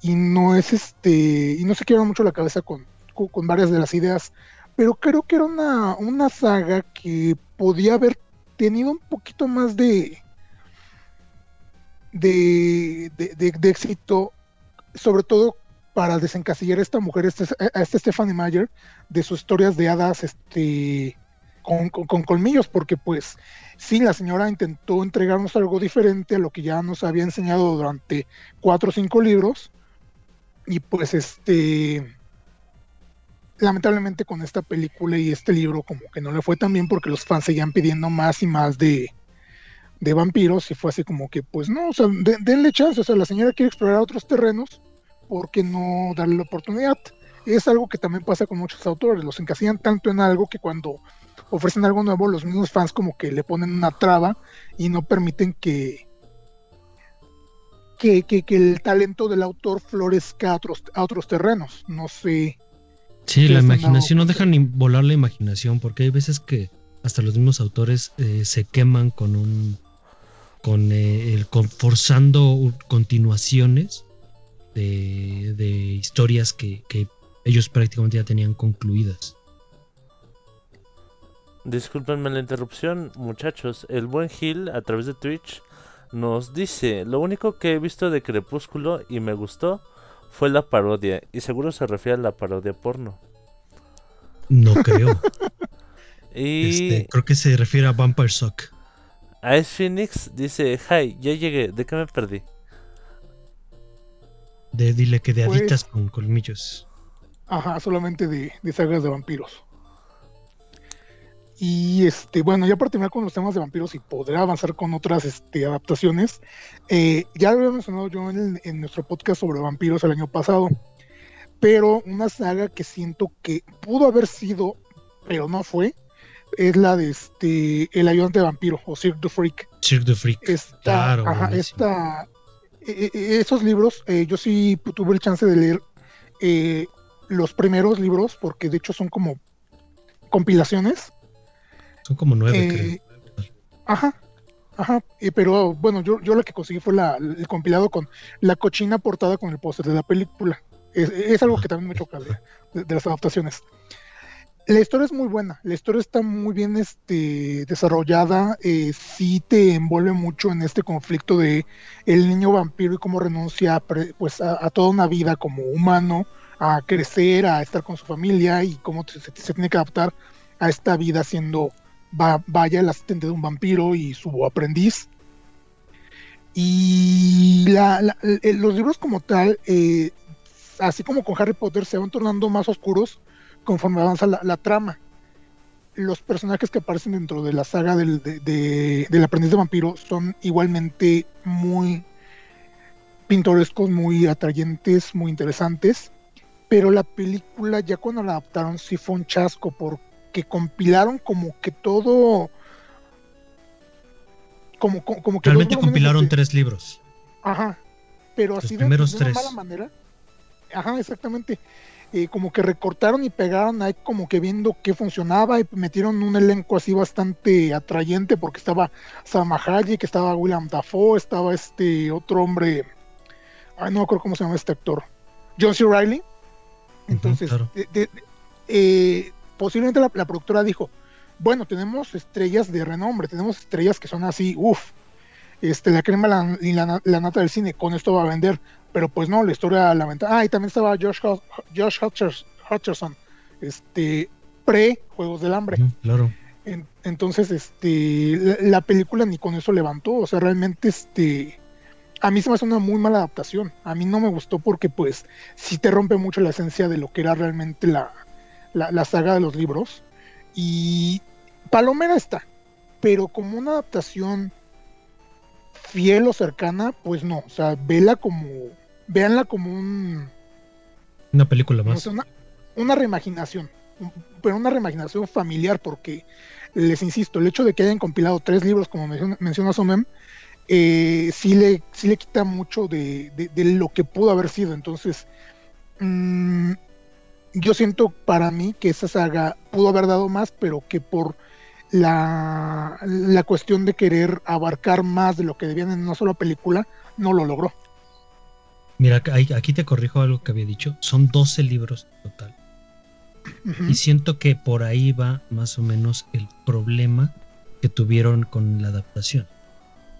Y no es este. Y no se quiebra mucho la cabeza con, con, con varias de las ideas. Pero creo que era una, una saga que podía haber tenido un poquito más de. de, de, de- éxito. Sobre todo para desencasillar a esta mujer, a esta Stephanie Meyer, de sus historias de hadas este, con, con- colmillos, porque pues sí, la señora intentó entregarnos algo diferente a lo que ya nos había enseñado durante cuatro o cinco libros, y pues este, lamentablemente con esta película y este libro como que no le fue tan bien porque los fans seguían pidiendo más y más de, de vampiros, y fue así como que pues no, o sea, de- denle chance, o sea, la señora quiere explorar otros terrenos, ¿por qué no darle la oportunidad? Es algo que también pasa con muchos autores, los encasillan tanto en algo que cuando ofrecen algo nuevo, los mismos fans como que le ponen una traba y no permiten que, que, que- que el talento del autor florezca a otros, a otros terrenos. No sé. Sí, la imaginación, no dejan ni volar la imaginación, porque hay veces que hasta los mismos autores eh, se queman con un. con eh, el. con- forzando continuaciones de, de historias que, que ellos prácticamente ya tenían concluidas. Discúlpenme la interrupción, muchachos. El buen Gil a través de Twitch nos dice, lo único que he visto de Crepúsculo y me gustó fue la parodia. Y seguro se refiere a la parodia porno. No creo. Y Este, creo que se refiere a Vampire Suck. Ice Phoenix dice, hi, ya llegué, ¿de qué me perdí? De, dile que de Pues- con colmillos. Ajá, solamente de, de sagas de vampiros. Y este, bueno, ya para terminar con los temas de vampiros y poder avanzar con otras este, adaptaciones, eh, ya lo había mencionado yo en, el- en nuestro podcast sobre vampiros el año pasado, pero una saga que siento que pudo haber sido, pero no fue, es la de este, El ayudante de vampiro o Cirque du Freak. Cirque du Freak. Esta, Claro, ajá, esta, eh, eh, esos libros, eh, yo sí tuve el chance de leer eh, los primeros libros, porque de hecho son como compilaciones. Son como nueve, Eh, creo. Ajá, ajá, eh, pero bueno, yo, yo lo que conseguí fue la, el compilado con la cochina portada con el póster de la película. Es, es algo que también me choca de, de- las adaptaciones. La historia es muy buena, la historia está muy bien este, desarrollada, eh, sí te envuelve mucho en este conflicto de el niño vampiro y cómo renuncia a, pues, a, a toda una vida como humano, a crecer, a estar con su familia y cómo se, tiene que adaptar a esta vida siendo va, vaya el asistente de un vampiro y su aprendiz. Y eh, los libros como tal, eh, así como con Harry Potter, se van tornando más oscuros conforme avanza la, la trama. Los personajes que aparecen dentro de la saga del, de- de- del aprendiz de vampiro son igualmente muy pintorescos, muy atrayentes, muy interesantes. Pero la película, ya cuando la adaptaron, sí fue un chasco, porque compilaron como que todo. Como, como, como que Realmente compilaron tres libros. Ajá. Pero Los así de, de una mala manera. Ajá, exactamente. Eh, como que recortaron y pegaron ahí como que viendo qué funcionaba y metieron un elenco así bastante atrayente porque estaba Salma Hayek, estaba William Dafoe, estaba este otro hombre, ay no me acuerdo cómo se llama este actor, John C. Reilly. Entonces, claro. de- de- eh, posiblemente la, la productora dijo, bueno, tenemos estrellas de renombre, tenemos estrellas que son así, uff, este, la crema la- y la, na- la nata del cine, con esto va a vender. Pero pues no, la historia lamentable. Ah, y también estaba Josh, Josh Hutchers- Hutcherson, este, pre-Juegos del Hambre. Claro. En- entonces, este, la película ni con eso levantó, o sea, realmente, este, a mí se me hace una muy mala adaptación. A mí no me gustó porque, pues, sí te rompe mucho la esencia de lo que era realmente la, la, la saga de los libros. Y Palomera está, pero como una adaptación fiel o cercana, pues no, o sea, vela como, véanla como un, Una película más. una, una reimaginación, un- pero una reimaginación familiar, porque les insisto, el hecho de que hayan compilado tres libros, como menciona, menciona Somem, eh, sí, le, sí le quita mucho de, de- de lo que pudo haber sido. Entonces, mm, yo siento para mí que esa saga pudo haber dado más, pero que por la, la cuestión de querer abarcar más de lo que debían en una sola película, no lo logró. Mira, aquí te corrijo algo que había dicho. Son 12 libros total. Y siento que por ahí va más o menos el problema que tuvieron con la adaptación.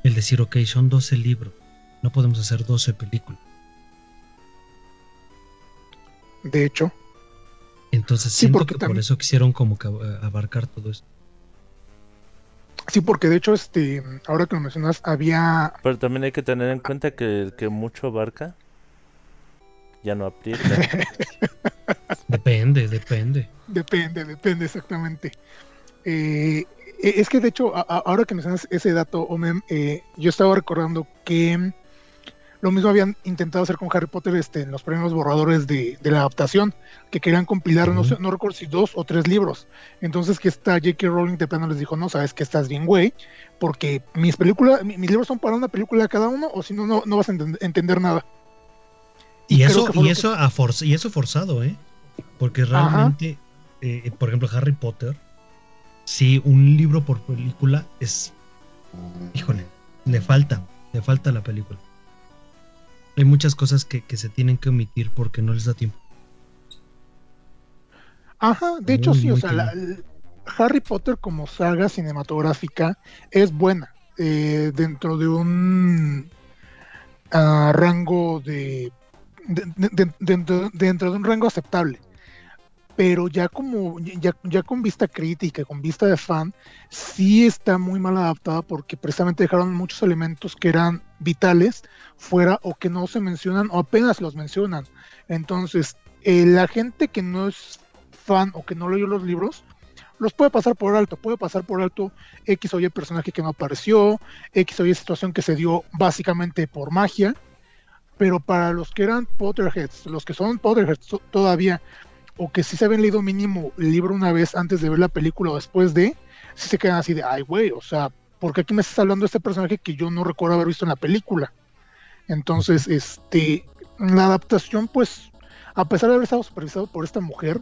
El decir, ok, son 12 libros. No podemos hacer 12 películas. De hecho, Entonces Sí, siento porque que por eso quisieron como que abarcar todo esto. sí, porque de hecho, este, ahora que lo mencionas, había Pero también hay que tener en cuenta que el que mucho abarca ya no aprieta. Depende, depende. Depende, depende exactamente. Eh, es que de hecho, a- a- ahora que mencionas ese dato, Omem, eh, yo estaba recordando que lo mismo habían intentado hacer con Harry Potter este, en los primeros borradores de, de la adaptación, que querían compilar, no, sé, no recuerdo si dos o tres libros. Entonces que esta J.K. Rowling de plano les dijo, no, sabes que estás bien, güey, porque mis películas, mi- mis libros son para una película cada uno, o si no, no, no vas a enten- entender nada. Y, eso, y eso a forz- y eso forzado, ¿eh? Porque realmente, eh, por ejemplo, Harry Potter, si un libro por película es, híjole, le falta, le falta la película. Hay muchas cosas que, que se tienen que omitir porque no les da tiempo. Ajá, de hecho sí, o sea, la- Harry Potter como saga cinematográfica es buena eh, dentro de un ah, rango de, de- de- de- dentro, dentro de un rango aceptable. Pero ya como ya, ya con vista crítica, con vista de fan, sí está muy mal adaptada porque precisamente dejaron muchos elementos que eran vitales fuera o que no se mencionan o apenas los mencionan. Entonces, eh, la gente que no es fan o que no leyó los libros, los puede pasar por alto, puede pasar por alto X o Y personaje que no apareció, X o Y situación que se dio básicamente por magia, pero para los que eran Potterheads, los que son Potterheads to- todavía, o que sí se habían leído mínimo el libro una vez antes de ver la película o después de, sí se quedan así de, ay güey, o sea, ¿por qué aquí me estás hablando de este personaje que yo no recuerdo haber visto en la película? Entonces, este, la adaptación, pues, a pesar de haber estado supervisado por esta mujer,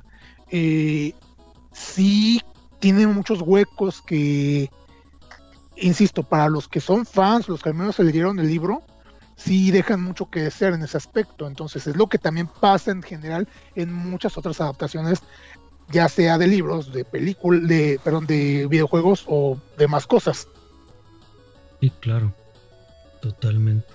eh, sí tiene muchos huecos que, insisto, para los que son fans, los que al menos se leyeron el libro, sí dejan mucho que desear en ese aspecto. Entonces es lo que también pasa en general en muchas otras adaptaciones, ya sea de libros, de películas, de, perdón, de videojuegos o demás cosas. Sí, claro. Totalmente.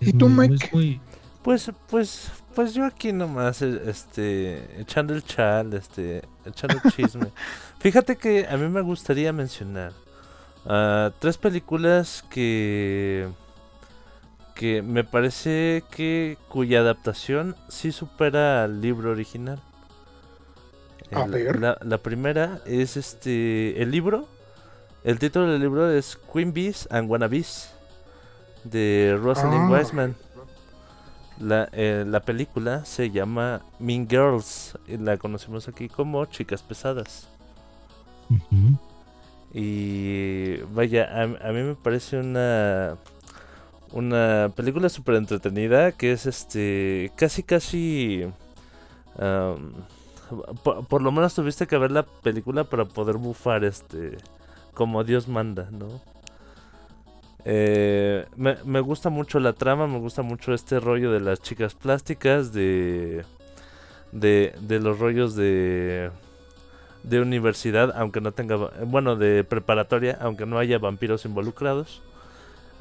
¿Y tú, muy- Mike? muy- Pues, pues, pues yo aquí nomás, eh, este, echando el chal, este, echando el chisme. Fíjate que a mí me gustaría mencionar ah, tres películas que, que me parece que cuya adaptación sí supera al libro original. A El- ver. La, la primera es este, el libro. El título del libro es Queen Bees and Wannabes de Rosalind Ah. Wiseman. La, eh, la película se llama Mean Girls. y La conocemos aquí como Chicas Pesadas. Ujú. Y vaya, a, a mí me parece una una película súper entretenida que es este casi casi por, por lo menos tuviste que ver la película para poder bufar este como Dios manda, ¿no? Eh, me, me gusta mucho la trama, me gusta mucho este rollo de las chicas plásticas, de, de, de los rollos de, de universidad, aunque no tenga, bueno, de preparatoria, aunque no haya vampiros involucrados.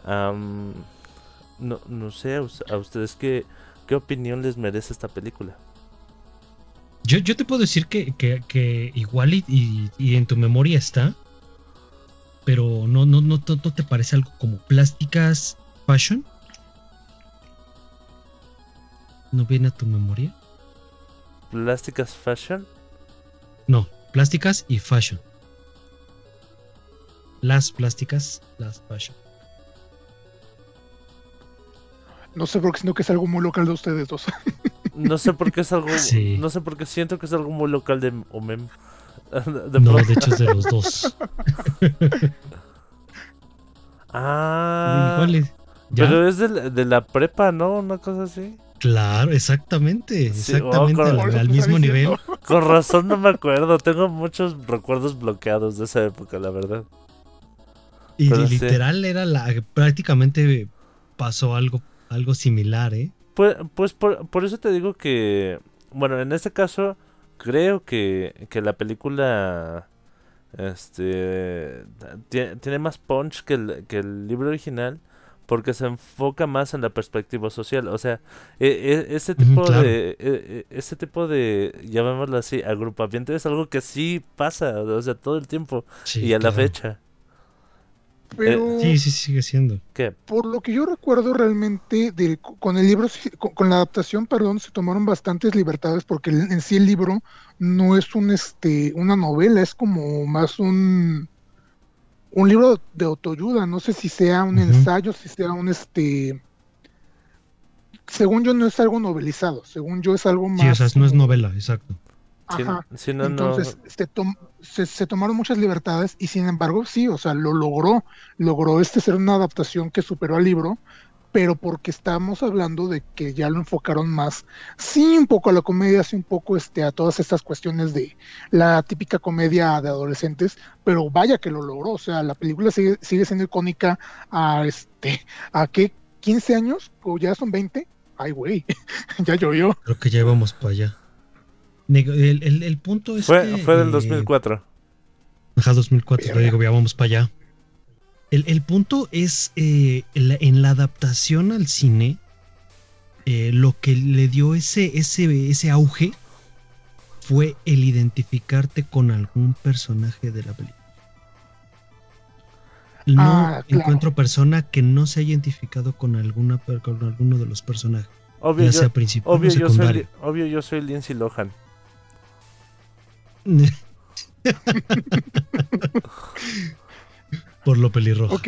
No, no sé, a us- a ustedes qué, qué opinión les merece esta película. Yo, yo te puedo decir que, que- que igual y, y- y en tu memoria está, pero no, no, no, no te parece algo como plásticas fashion. ¿No viene a tu memoria? Plásticas Fashion. No, plásticas y fashion. Las plásticas, las fashion. No sé por qué siento que es algo muy local de ustedes dos. No sé por qué es algo. Sí. No sé por qué siento que es algo muy local de Omem. De No, de hecho es de los dos. Ah. Igual es- ¿ya? Pero es de la, de la prepa, ¿no? Una cosa así. Claro, exactamente, Sí, exactamente oh, al, con- mismo nivel. Con razón no me acuerdo. Tengo muchos recuerdos bloqueados de esa época, la verdad. Y Pero sí. literal era la prácticamente pasó algo algo similar, ¿eh? Pues, pues por, por eso te digo que. Bueno, en este caso, creo que, que la película. Este. tie- Tiene más punch que el, que el libro original. Porque se enfoca más en la perspectiva social. O sea, e- e- ese tipo claro. de. e- Ese tipo de. Llamémoslo así, agrupamiento es algo que sí pasa. O sea, todo el tiempo. Sí, y a la fecha. Pero Sí, sí, sigue siendo. ¿Qué? por lo que yo recuerdo realmente con el libro, sí- con, con la adaptación, perdón, se tomaron bastantes libertades porque en sí el libro no es un este una novela, es como más un un libro de autoayuda, no sé si sea un ensayo, si sea un este según yo no es algo novelizado, según yo es algo más Sí, o sea, no es novela, exacto. Ajá. si no, no. Entonces se, tom- se, se tomaron muchas libertades y sin embargo sí, o sea, lo logró, logró este ser una adaptación que superó al libro, pero porque estamos hablando de que ya lo enfocaron más, sí un poco a la comedia, sí un poco este, a todas estas cuestiones de la típica comedia de adolescentes, pero vaya que lo logró, o sea, la película sigue, sigue siendo icónica a este, a qué, 15 años o ya son 20, ay güey, ya llovió. Creo que ya íbamos para allá. El, el- el punto es Fue, que, fue del eh, 2004. Ajá, 2004, pero Verga. digo, ya vamos para allá. El, el punto es, eh, en, la, en la adaptación al cine, eh, lo que le dio ese, ese, ese auge fue el identificarte con algún personaje de la película. No Ah, claro. encuentro persona que no se haya identificado con, alguna, con alguno de los personajes, Obvio, ya yo, sea principal obvio, o yo soy, obvio, yo soy Lindsay Lohan. Por lo pelirrojo. Ok,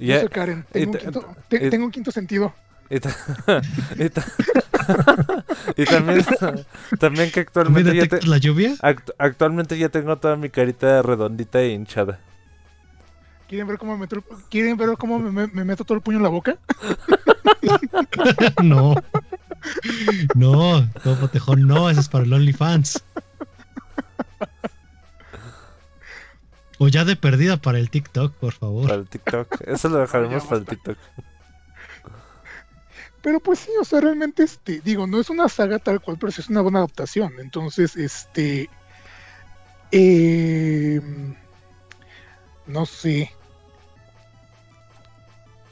Y, no sé, Karen, tengo, un quinto, te- y- tengo un quinto sentido. y ta- y ta- y también, también que ¿Me actualmente ya, te- detectas la lluvia? act- actualmente ya tengo toda mi carita redondita e hinchada. ¿Quieren ver cómo me meto, ¿quieren ver cómo me, me- me meto todo el puño en la boca? no. No, no, Tejón, no, eso es para el OnlyFans. O ya de perdida para el TikTok, por favor. Para el TikTok. Eso lo dejaremos para el TikTok. Pero pues sí, o sea, realmente, este, digo, no es una saga tal cual, pero sí es una buena adaptación. Entonces, este, eh, no sé.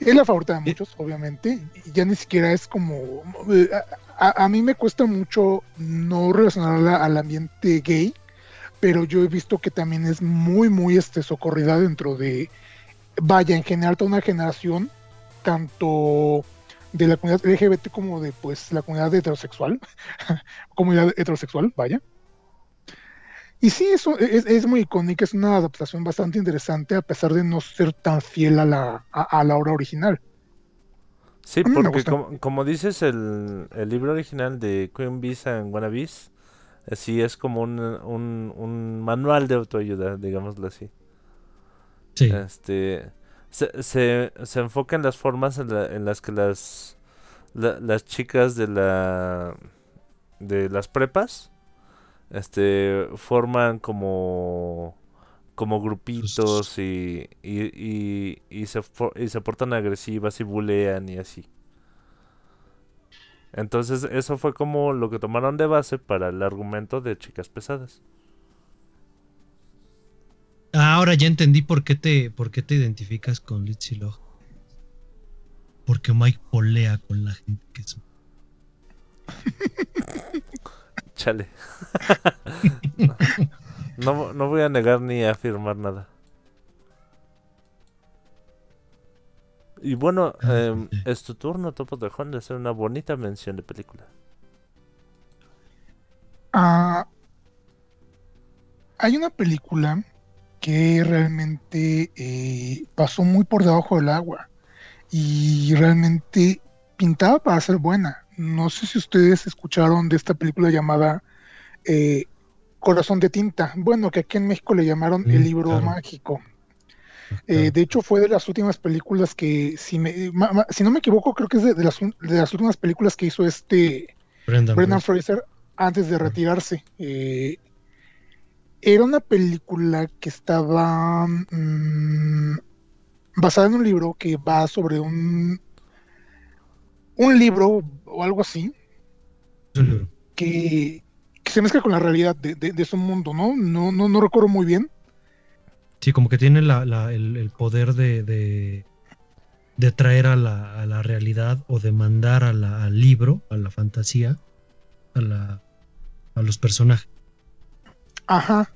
Es la favorita de muchos, obviamente. y Ya ni siquiera es como... eh, A, a- a mí me cuesta mucho no relacionarla al ambiente gay, pero yo he visto que también es muy, muy este, socorrida dentro de... Vaya, en general, toda una generación, tanto de la comunidad LGBT como de pues la comunidad heterosexual, comunidad heterosexual, vaya. Y sí, eso es, es muy icónica, es una adaptación bastante interesante a pesar de no ser tan fiel a la, a, a la obra original. Sí, porque como, como dices, el, el libro original de Queen Bees and Wannabes, eh, sí es como un, un, un manual de autoayuda, digámoslo así. Sí, Este se, se, se enfoca en las formas en, la- en las que las la- las chicas de la de las prepas este forman como como grupitos y, y, y, y se y se portan agresivas y bulean y así. Entonces eso fue como lo que tomaron de base para el argumento de chicas pesadas. Ah, ahora ya entendí por qué te, por qué te identificas con Lindsay Lohan. Porque Mike polea con la gente que es. Chale. no, no voy a negar ni a afirmar nada. Y bueno, ok. es tu turno, Topo de Juan, de hacer una bonita mención de película. Ah, hay una película que realmente eh, pasó muy por debajo del agua y realmente pintaba para ser buena. No sé si ustedes escucharon de esta película llamada eh, Corazón de Tinta. Bueno, que aquí en México le llamaron El Libro claro. Mágico. Eh, de hecho, fue de las últimas películas que, si, me- ma- ma- si no me equivoco, creo que es de, de las, un- de las últimas películas que hizo este Brendan, Brendan Fraser. Antes de retirarse. Eh, era una película que estaba mm, basada en un libro que va sobre un, un libro o algo así que se mezcla con la realidad de, de- de su mundo, ¿no? No, no, no recuerdo muy bien. Sí, como que tiene el, poder de, traer a la, realidad o de mandar al libro, a la fantasía, a, los personajes. Ajá.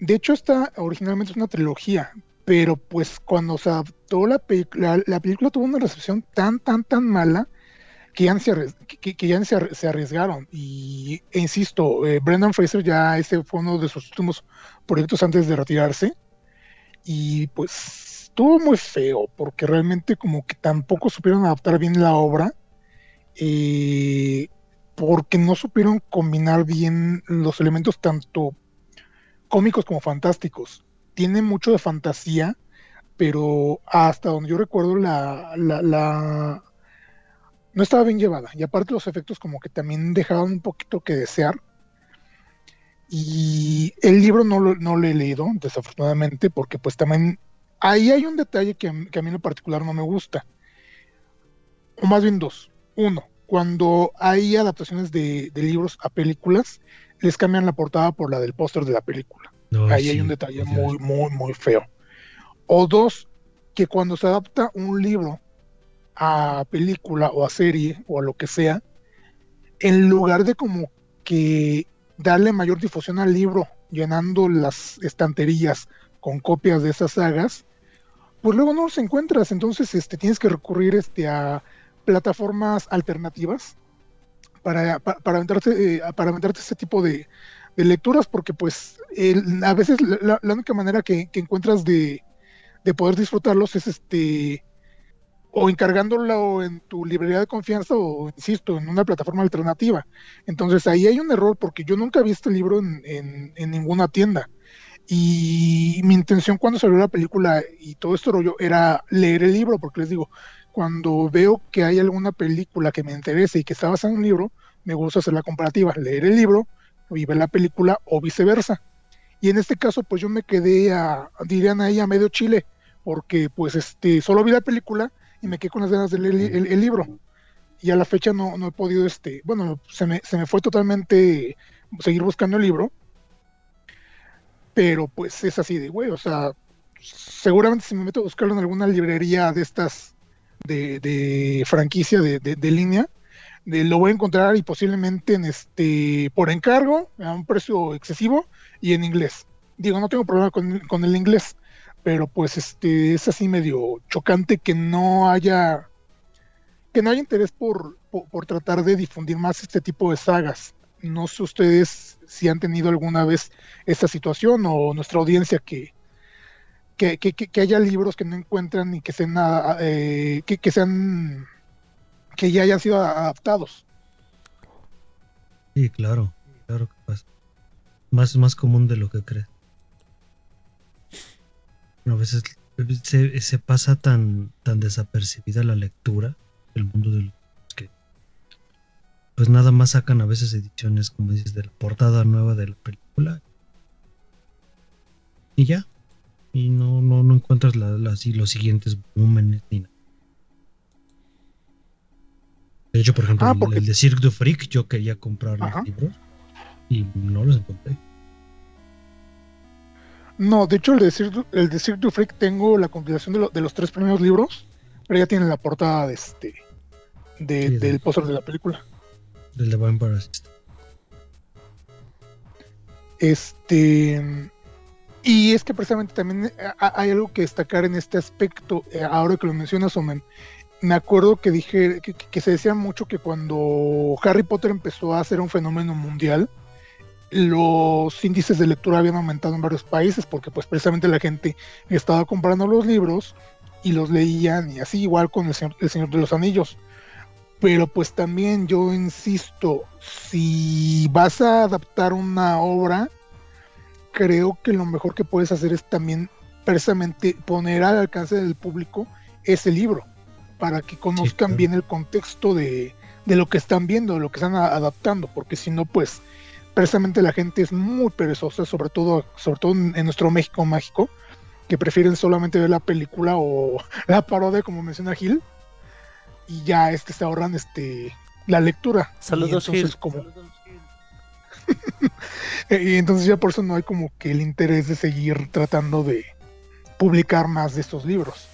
De hecho, esta originalmente es una trilogía, pero pues cuando se adaptó la, pe- la, la película tuvo una recepción tan, tan, tan mala que ya, se arriesgaron. Y e insisto, eh, Brendan Fraser ya ese fue uno de sus últimos proyectos antes de retirarse. Y pues estuvo muy feo, porque realmente como que tampoco supieron adaptar bien la obra. eh, porque no supieron combinar bien los elementos tanto cómicos como fantásticos. Tiene mucho de fantasía, pero hasta donde yo recuerdo la, la, la- no estaba bien llevada. Y aparte los efectos como que también dejaban un poquito que desear. Y el libro no lo, no lo he leído, desafortunadamente, porque pues también ahí hay un detalle que, a- que a mí en lo particular no me gusta. O más bien dos. Uno, cuando hay adaptaciones de, de libros a películas, les cambian la portada por la del póster de la película. No, Ahí hay un detalle muy, muy, muy feo. O dos, que cuando se adapta un libro a película o a serie o a lo que sea, en lugar de como que darle mayor difusión al libro, llenando las estanterías con copias de esas sagas, pues luego no los encuentras. Entonces este, tienes que recurrir este, a plataformas alternativas para, pa- para, aventarte, eh, para aventarte ese tipo de, de lecturas, porque pues el- a veces la, la única manera que, que encuentras de, de poder disfrutarlos es este o encargándolo en tu librería de confianza o, insisto, en una plataforma alternativa. Entonces ahí hay un error porque yo nunca vi este libro en, en- en ninguna tienda. Y mi intención cuando salió la película y todo este rollo era leer el libro, porque les digo, cuando veo que hay alguna película que me interese y que está basada en un libro, me gusta hacer la comparativa, leer el libro y ver la película o viceversa. Y en este caso, pues yo me quedé a, dirían ahí, a medio chile, porque pues este, solo vi la película y me quedé con las ganas de leer el, el- el libro. Y a la fecha no, no he podido, este, bueno, se me, se me fue totalmente seguir buscando el libro. Pero pues es así de, güey, o sea, seguramente si me meto a buscarlo en alguna librería de estas de, de franquicia de, de- de línea, de- lo voy a encontrar y posiblemente en este por encargo a un precio excesivo y en inglés. Digo, no tengo problema con, con el inglés, pero pues este es así medio chocante que no haya que no haya interés por, por, tratar de difundir más este tipo de sagas. No sé ustedes si han tenido alguna vez esta situación o nuestra audiencia que, que, que, que- haya libros que no encuentran y que sean eh, que, que sean que ya hayan sido adaptados. Sí, claro, claro que pasa. Más, más común de lo que crees. A veces se, se pasa tan, tan desapercibida la lectura del mundo del que pues nada más sacan a veces ediciones, como dices, de la portada nueva de la película. Y ya. Y no, no, no encuentras la- las- y los siguientes volúmenes ni nada. De hecho, por ejemplo, Ah, el- de Cirque du Freak, yo quería comprar Ajá. los libros y no los encontré. No, de hecho el de Cirque, el de Cirque du Freak tengo la compilación de, lo- de los tres primeros libros, pero ya tiene la portada de este de- Sí, del póster de la película. Del de Vampire. Este y es que precisamente también ha- hay algo que destacar en este aspecto, eh, ahora que lo mencionas, Omen. Me acuerdo que dije que, que se decía mucho que cuando Harry Potter empezó a ser un fenómeno mundial, los índices de lectura habían aumentado en varios países porque pues precisamente la gente estaba comprando los libros y los leían y así igual con el Señor, el Señor de los Anillos. Pero pues también yo insisto, si vas a adaptar una obra, creo que lo mejor que puedes hacer es también precisamente poner al alcance del público ese libro para que conozcan claro. bien el contexto de, de lo que están viendo, de lo que están adaptando, porque si no, pues precisamente la gente es muy perezosa, sobre todo, sobre todo en, nuestro México mágico, que prefieren solamente ver la película o la parodia, como menciona Gil, y ya este se ahorran este la lectura. Saludos, y entonces, Gil. como y entonces ya por eso no hay como que el interés de seguir tratando de publicar más de estos libros.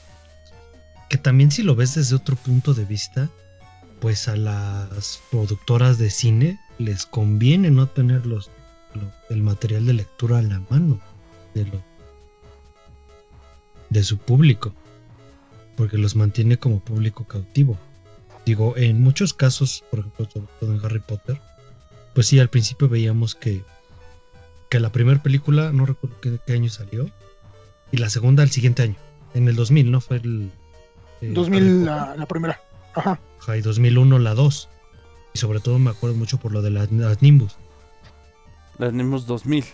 Que también si lo ves desde otro punto de vista, pues a las productoras de cine les conviene no tener los, lo- el material de lectura a la mano de, lo, de su público, porque los mantiene como público cautivo. Digo, en muchos casos, por ejemplo, sobre todo en Harry Potter, pues sí, al principio veíamos que, que la primera película, no recuerdo qué, qué año salió, y la segunda al siguiente año, en el 2000, ¿no? Fue el... eh, Harry 2000 Potter. la, la primera. Ajá. Ajá, y 2001 la 2. Y sobre todo me acuerdo mucho por lo de las, las Nimbus. Las Nimbus 2000.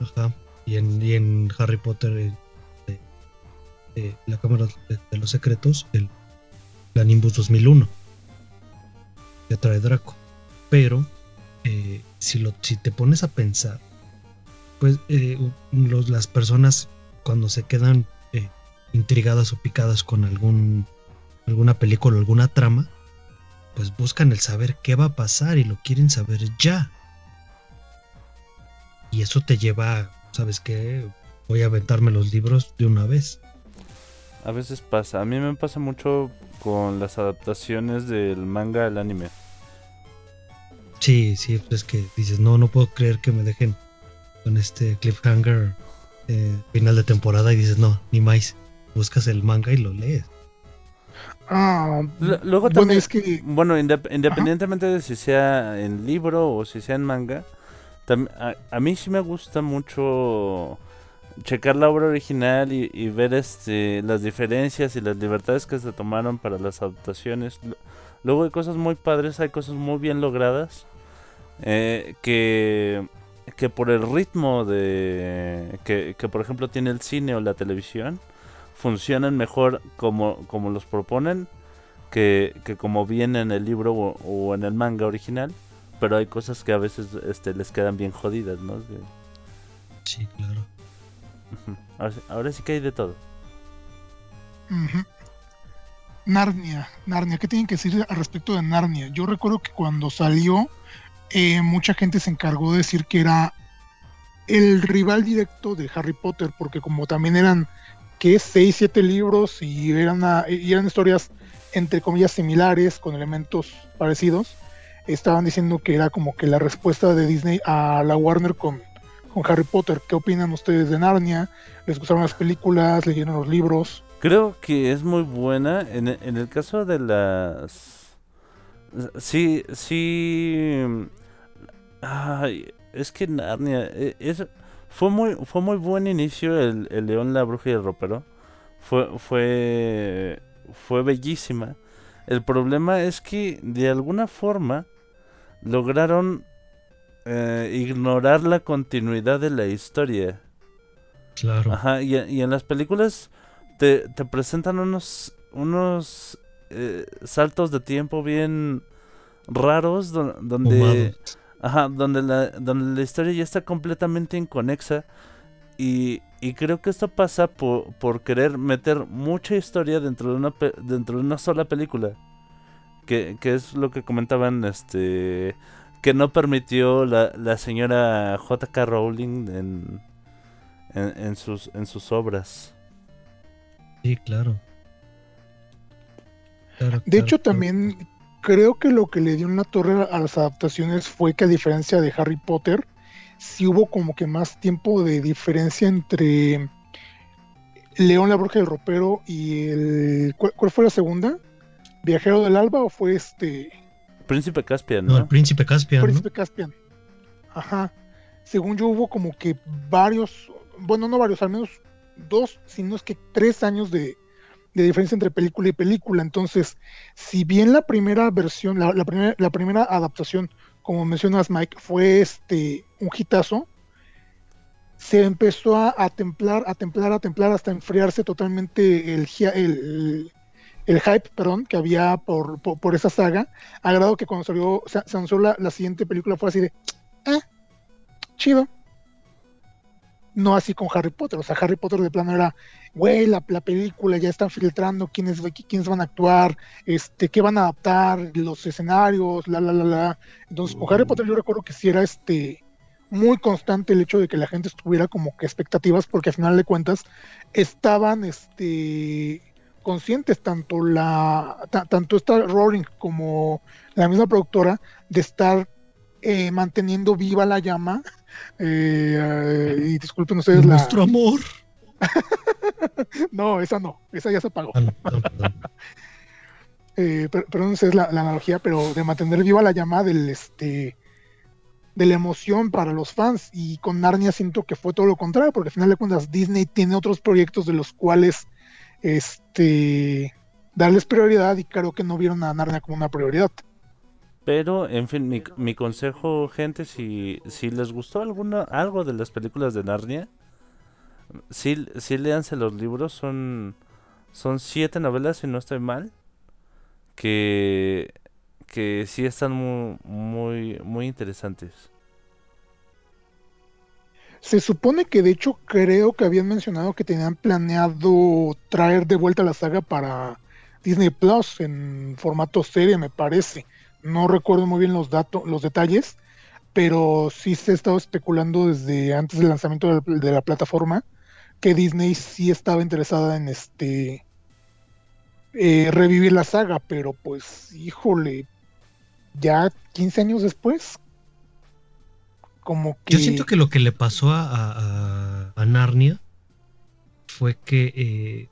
Ajá. Y en, y en Harry Potter, eh, la Cámara de, de los Secretos, el, la Nimbus 2001. Que trae Draco. Pero, eh, si, lo, si te pones a pensar, pues eh, los- las personas cuando se quedan eh, intrigadas o picadas con algún alguna película o alguna trama, pues buscan el saber qué va a pasar y lo quieren saber ya. Y eso te lleva, a, ¿sabes qué? Voy a aventarme los libros de una vez. A veces pasa. A mí me pasa mucho con las adaptaciones del manga al anime. Sí, sí, pues es que dices, no, no puedo creer que me dejen con este cliffhanger eh, final de temporada y dices, no, ni más. Buscas el manga y lo lees. Ah, luego bueno, también, es que bueno, indep- independientemente de si sea en libro o si sea en manga, a, a mí sí me gusta mucho checar la obra original y, y ver este las diferencias y las libertades que se tomaron para las adaptaciones. Luego hay cosas muy padres, hay cosas muy bien logradas eh, que que por el ritmo de que, que por ejemplo tiene el cine o la televisión funcionan mejor como, como los proponen que, que como viene en el libro o, o en el manga original pero hay cosas que a veces este, les quedan bien jodidas ¿no? Que- Sí, claro. ahora, sí- ahora sí que hay de todo. Narnia, Narnia, ¿qué tienen que decir al respecto de Narnia? Yo recuerdo que cuando salió, eh, mucha gente se encargó de decir que era el rival directo de Harry Potter, porque como también eran, ¿qué? Seis, siete libros y eran, una- y eran historias, entre comillas, similares, con elementos parecidos, estaban diciendo que era como que la respuesta de Disney a la Warner con, con Harry Potter. ¿Qué opinan ustedes de Narnia? ¿Les gustaron las películas? ¿Leyeron los libros? Creo que es muy buena. En, en el caso de las. Sí, sí. Ay, es que Narnia. e- Es, fue, muy, fue muy buen inicio el, el León, la Bruja y el Ropero. Fue, fue, fue bellísima. El problema es que de alguna forma lograron eh, ignorar la continuidad de la historia. Claro. Ajá, y, y en las películas te, te presentan unos unos eh, saltos de tiempo bien raros don- donde. Ajá, donde la donde la historia ya está completamente inconexa y, y creo que esto pasa por, por querer meter mucha historia dentro de una pe- dentro de una sola película que, que es lo que comentaban este que no permitió la, la señora J.K. Rowling en en, en sus, en sus obras. Sí, claro. Claro, De claro, hecho, claro. también creo que lo que le dio una torre a las adaptaciones fue que a diferencia de Harry Potter, sí hubo como que más tiempo de diferencia entre León la Bruja del Ropero y el... ¿Cuál, cuál fue la segunda? ¿Viajero del Alba o fue este... Príncipe Caspian, No, ¿no? el príncipe Caspian, ¿no? Príncipe Caspian? Ajá. Según yo hubo como que varios, bueno, no varios, al menos dos, si no es que tres años de, de diferencia entre película y película. Entonces, si bien la primera versión, la, la la primera adaptación, como mencionas Mike, fue este un hitazo, se empezó a, templar, a templar, a templar hasta enfriarse totalmente el, el, hype, perdón, que había por, por, esa saga, a grado que cuando salió, se, se anunció la, la siguiente película fue así de, eh, chido. No así con Harry Potter, o sea, Harry Potter de plano era, güey, la, la película ya están filtrando quiénes, quiénes van a actuar, este, qué van a adaptar, los escenarios, la, la, la, la. Entonces, con Harry Potter yo recuerdo que sí era este muy constante el hecho de que la gente estuviera como que expectativas, porque al final de cuentas estaban este conscientes tanto la ta- tanto esta Roaring como la misma productora de estar eh, manteniendo viva la llama eh, eh, y disculpen ustedes la Nuestro amor. no esa no esa ya se apagó. No, eh, perdón esa es la, la analogía pero de mantener viva la llama del este de la emoción para los fans. Y con Narnia siento que fue todo lo contrario porque al final de cuentas Disney tiene otros proyectos de los cuales este darles prioridad y creo que no vieron a Narnia como una prioridad. Pero, en fin, mi, mi consejo, gente, si, si les gustó alguna, algo de las películas de Narnia, sí, sí léanse los libros, son, son siete novelas, si no estoy mal, que, que sí están muy, muy, interesantes. Se supone que de hecho creo que habían mencionado que tenían planeado traer de vuelta la saga para Disney Plus en formato serie, me parece. No recuerdo muy bien los datos, los detalles, pero sí se ha estado especulando desde antes del lanzamiento de la, de la plataforma que Disney sí estaba interesada en este eh, revivir la saga, pero pues híjole, ya 15 años después, como que Yo siento que lo que le pasó a, a- Narnia fue que eh,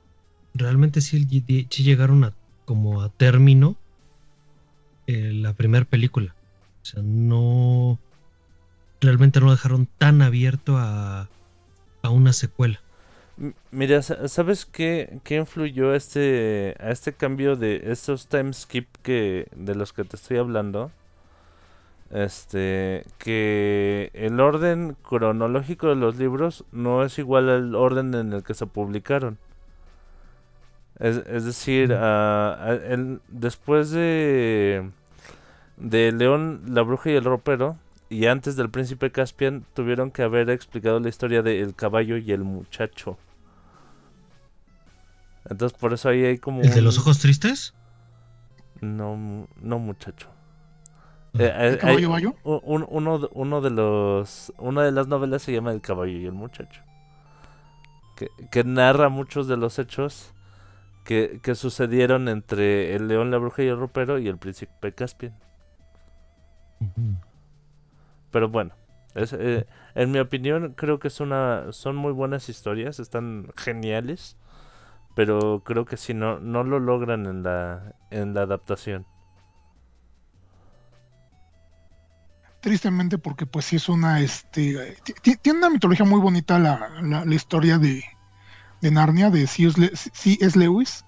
realmente sí, sí llegaron a como a término eh, la primera película. O sea, no realmente no dejaron tan abierto a, a una secuela. Mira, sa- ¿sabes qué, qué influyó a este, a este cambio de estos time skip que, de los que te estoy hablando? Este, que el orden cronológico de los libros no es igual al orden en el que se publicaron. Es, es decir, ah, ah, el- después de, de León, la Bruja y el Ropero, y antes del Príncipe Caspian, tuvieron que haber explicado la historia de El Caballo y el Muchacho. Entonces, por eso ahí hay como. ¿El de los ojos tristes? No, no muchacho. Eh, eh, ¿El caballo hay- un- uno, uno de los. Una de las novelas se llama El caballo y el muchacho. Que, que narra muchos de los hechos que, que sucedieron entre el león, la bruja y el ropero y el príncipe Caspian. Pero bueno, es, eh, en mi opinión creo que es una, son muy buenas historias, están geniales, pero creo que si no, no lo logran en la, en la adaptación. tristemente porque pues sí es una este ti- ti- tiene una mitología muy bonita la, la- historia de, de Narnia de C.S. Lewis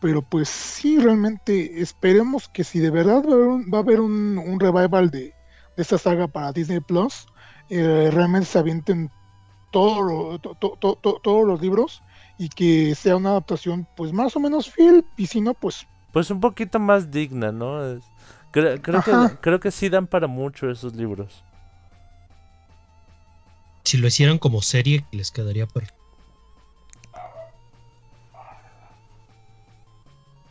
pero pues sí realmente esperemos que si de verdad va a haber un, un, revival de, de esta saga para Disney Plus eh, realmente se avienten todo to- to- to- todos los libros y que sea una adaptación pues más o menos fiel y si no pues Pues un poquito más digna, ¿no? Es- cre- creo, que, creo que sí dan para mucho esos libros. Si lo hicieran como serie, les quedaría perfecto.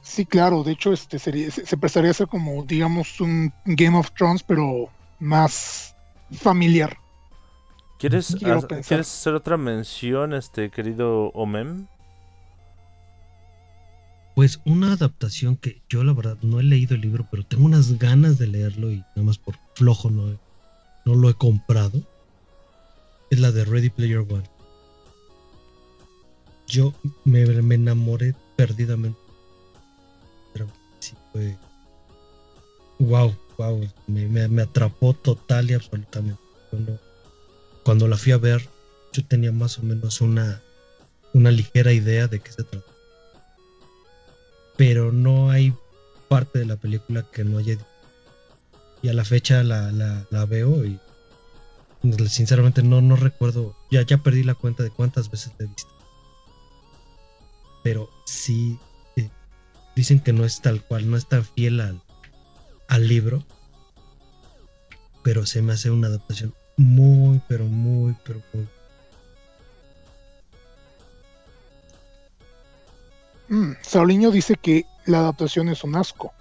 Sí, claro, de hecho este sería, se, se prestaría a ser como, digamos, un Game of Thrones, pero más familiar. ¿Quieres, Quiero ha- pensar. ¿Quieres hacer otra mención, este querido Omem? Pues una adaptación que yo la verdad no he leído el libro, pero tengo unas ganas de leerlo y nada más por flojo no, he- no lo he comprado. Es la de Ready Player One. Yo me, me enamoré perdidamente. Pero sí fue. Wow, wow. Me, me- me atrapó total y absolutamente. Cuando la fui a ver, yo tenía más o menos una, una ligera idea de qué se trata. Pero no hay parte de la película que no haya y a la fecha la, la, veo y sinceramente no, no recuerdo. Ya, ya perdí la cuenta de cuántas veces la he visto. Pero sí eh, dicen que no es tal cual no es tan fiel al, al libro. Pero se me hace una adaptación muy pero muy pero muy Mm, dice que la adaptación es un asco.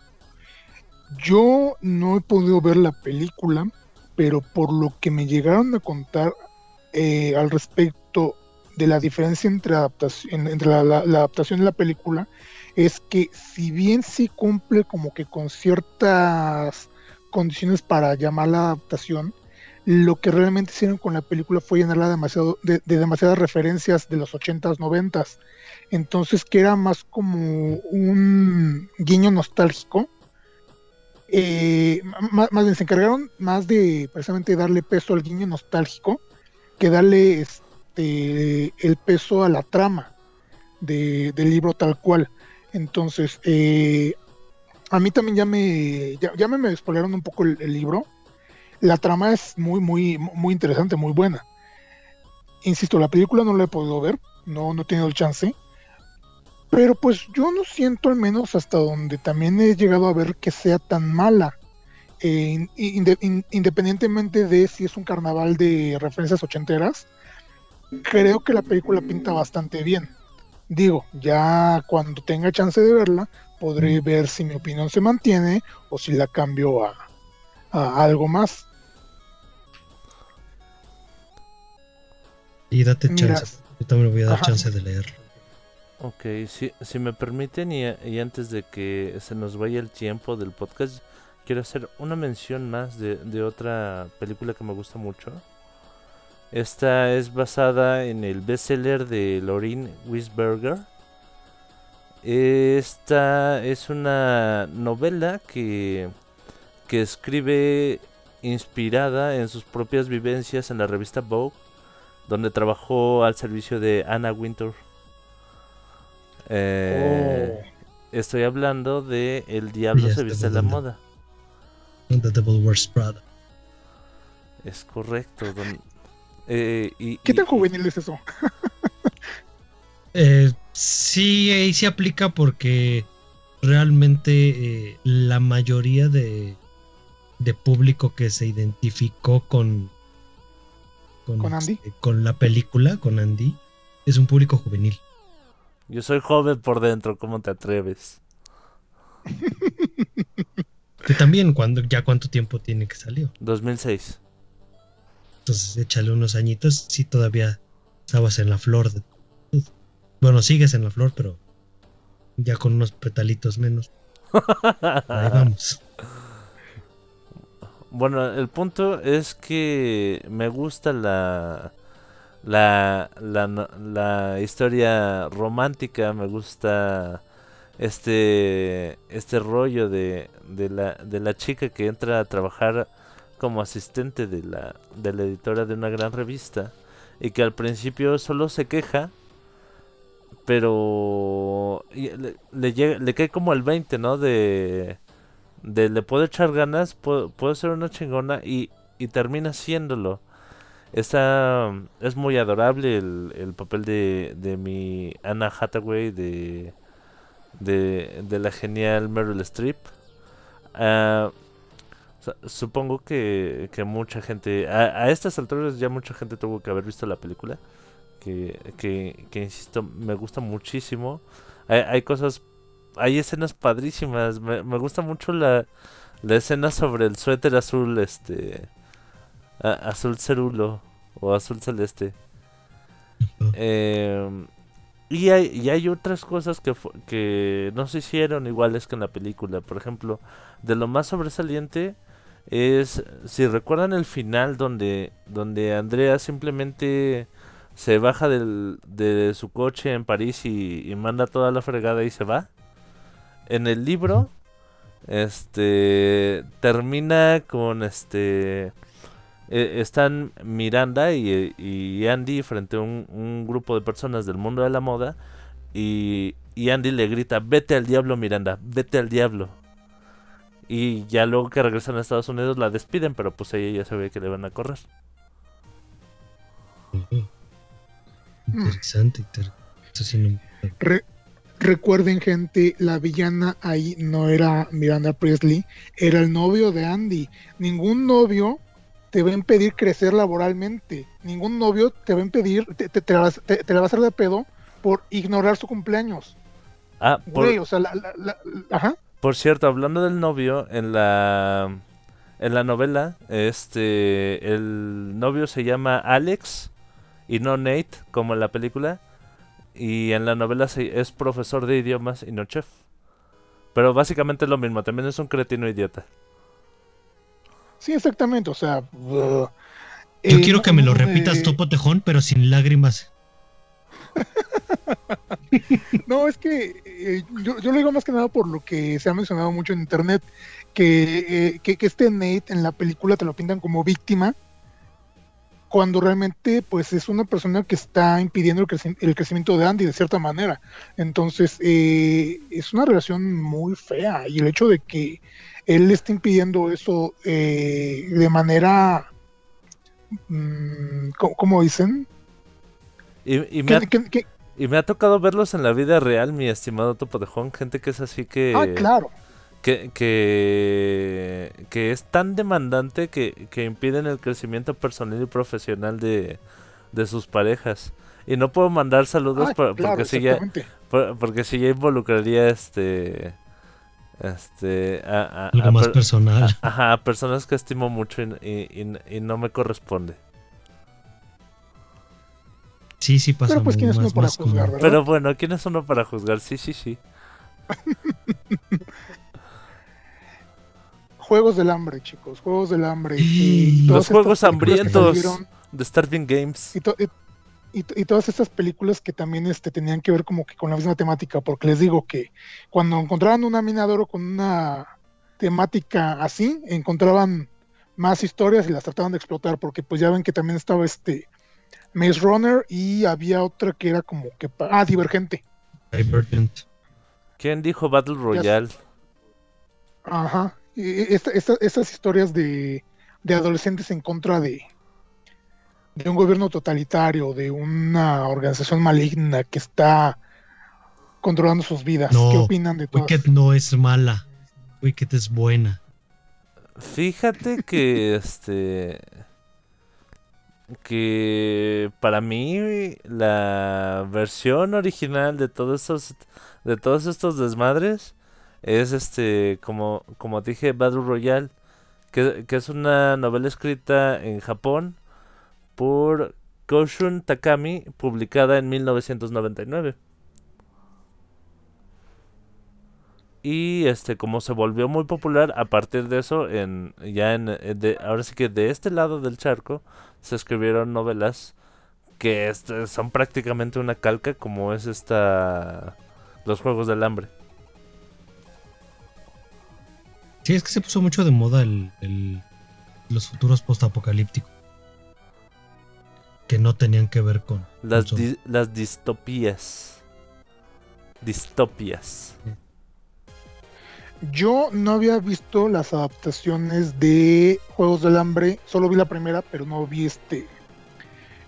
Yo no he podido ver la película, pero por lo que me llegaron a contar eh, al respecto de la diferencia entre, adaptación, entre la, la- adaptación y la película, es que si bien sí cumple como que con ciertas condiciones para llamar la adaptación, lo que realmente hicieron con la película fue llenarla demasiado, de, de demasiadas referencias de los 80s, 90s. Entonces, que era más como un guiño nostálgico. Eh, má- más bien, se encargaron más de precisamente darle peso al guiño nostálgico que darle este, el peso a la trama de- del libro tal cual. Entonces, eh, a mí también ya me, ya, ya me, spoilearon un poco el libro. La trama es muy, muy, muy interesante, muy buena. Insisto, la película no la he podido ver, no, no he tenido el chance. Pero pues yo no siento al menos hasta donde también he llegado a ver que sea tan mala. Eh, in- inde- in- independientemente de si es un carnaval de referencias ochenteras, creo que la película pinta bastante bien. Digo, ya cuando tenga chance de verla, podré ver si mi opinión se mantiene o si la cambio a, a algo más. Y date Mira, chance yo también le voy a dar ajá. chance de leerlo Ok, si, si me permiten y, y antes de que se nos vaya el tiempo del podcast, quiero hacer una mención más de, de otra película que me gusta mucho. Esta es basada en el bestseller de Lauren Wisberger. Esta es una novela que, que escribe inspirada en sus propias vivencias en la revista Vogue, donde trabajó al servicio de Anna Wintour. Eh, Estoy hablando de El Diablo se viste a la moda. The Devil Wears Prada Es correcto. don- eh, y, ¿Qué y- tan juvenil es eso? Eh, sí, ahí se aplica porque realmente eh, la mayoría de, de público que se identificó con, ¿Con Andy? este, con la película, con Andy, es un público juvenil. Yo soy joven por dentro, ¿cómo te atreves? Que también, cuando, ya cuánto tiempo tiene que salió. 2006. Entonces, échale unos añitos, sí, todavía estabas en la flor. De, bueno, sigues en la flor, pero ya con unos petalitos menos. Ahí vamos. Bueno, el punto es que me gusta la la, la, historia romántica, me gusta este este rollo de, de la de la chica que entra a trabajar como asistente de la de la editora de una gran revista y que al principio solo se queja pero le, le cae como el 20, ¿no? De de le puedo echar ganas, puedo, puedo ser una chingona y, y termina siéndolo. Está, es muy adorable el, el papel de, de mi Anna Hathaway, de, de, de la genial Meryl Streep. Su- supongo que, que mucha gente, a, a estas alturas ya mucha gente tuvo que haber visto la película, que, que, que insisto, me gusta muchísimo. Hay, hay cosas hay escenas padrísimas. Me, me gusta mucho la, la escena sobre el suéter azul, este. a- azul cerulo. o azul celeste. Eh, y, hay, y hay otras cosas que, que no se hicieron iguales que en la película. Por ejemplo, de lo más sobresaliente es, si recuerdan el final donde, donde Andrea simplemente se baja del, de su coche en París y, y manda toda la fregada y se va. En el libro, este, termina con este eh, están Miranda y, y Andy frente a un, un grupo de personas del mundo de la moda y, y Andy le grita, vete al diablo Miranda, vete al diablo. Y ya luego que regresan a Estados Unidos la despiden, pero pues ella ya sabe que le van a correr. Ujú. Interesante, inter- eso sí no- Re- recuerden, gente, la villana ahí no era Miranda Presley, era el novio de Andy. Ningún novio te va a impedir crecer laboralmente. Ningún novio te va a impedir, te, te- te la, vas- te- la va a hacer de pedo por ignorar su cumpleaños. Ah, por, Güey, o sea, la- ajá. por cierto, hablando del novio, en la en la novela, este el novio se llama Alex y no Nate, como en la película. Y en la novela se- es profesor de idiomas y no chef. Pero básicamente es lo mismo, también es un cretino idiota. Sí, exactamente, o sea... uh, Yo eh, quiero no- que me lo no, repitas eh, topo tejón, pero sin lágrimas. No, es que eh, yo, yo lo digo más que nada por lo que se ha mencionado mucho en internet, que, eh, que, que este Nate en la película te lo pintan como víctima, cuando realmente pues es una persona que está impidiendo el, creci- el crecimiento de Andy de cierta manera. Entonces eh, es una relación muy fea y el hecho de que él le esté impidiendo eso eh, de manera, mm, ¿cómo, cómo dicen? Y, y me ha, y me ha tocado verlos en la vida real, mi estimado Topo de Juan, gente que es así que... ah, claro. Que, que, que es tan demandante que, que impiden el crecimiento personal y profesional de, de sus parejas. Y no puedo mandar saludos Ah, por- claro, porque si ya por- porque si ya involucraría este este a, a- Algo a más per- personal. a- ajá, a personas que estimo mucho y, y- y- y no me corresponde. Sí, sí pasa. Pero pues quién es más- uno para más como- juzgar, ¿verdad? Pero bueno, ¿quién es uno para juzgar? Sí, sí, sí. Juegos del hambre, chicos, juegos del hambre. Y Los juegos hambrientos salieron, de Starving Games. Y, to- y- y- y todas estas películas que también este, tenían que ver como que con la misma temática, porque les digo que cuando encontraban una mina de oro con una temática así, encontraban más historias y las trataban de explotar, porque pues ya ven que también estaba este Maze Runner y había otra que era como que, ah, Divergente. Divergent. ¿Quién dijo Battle Royale? Ajá. Y esta- esta- estas historias de, de adolescentes en contra de, de un gobierno totalitario, de una organización maligna que está controlando sus vidas. No, ¿Qué opinan de todo? Wicked no es mala. Wicked es buena. Fíjate que este que para mí la versión original de todos estos de todos estos desmadres es este como como dije Battle Royale que, que es una novela escrita en Japón por Koshun Takami publicada en 1999 y este como se volvió muy popular a partir de eso en ya en, en de, ahora sí que de este lado del charco se escribieron novelas que este, son prácticamente una calca como es esta los juegos del hambre Sí, es que se puso mucho de moda el, el- los futuros postapocalípticos. Que no tenían que ver con. las con di- las distopías distopias Yo no había visto las adaptaciones de Juegos del Hambre, solo vi la primera, pero no vi este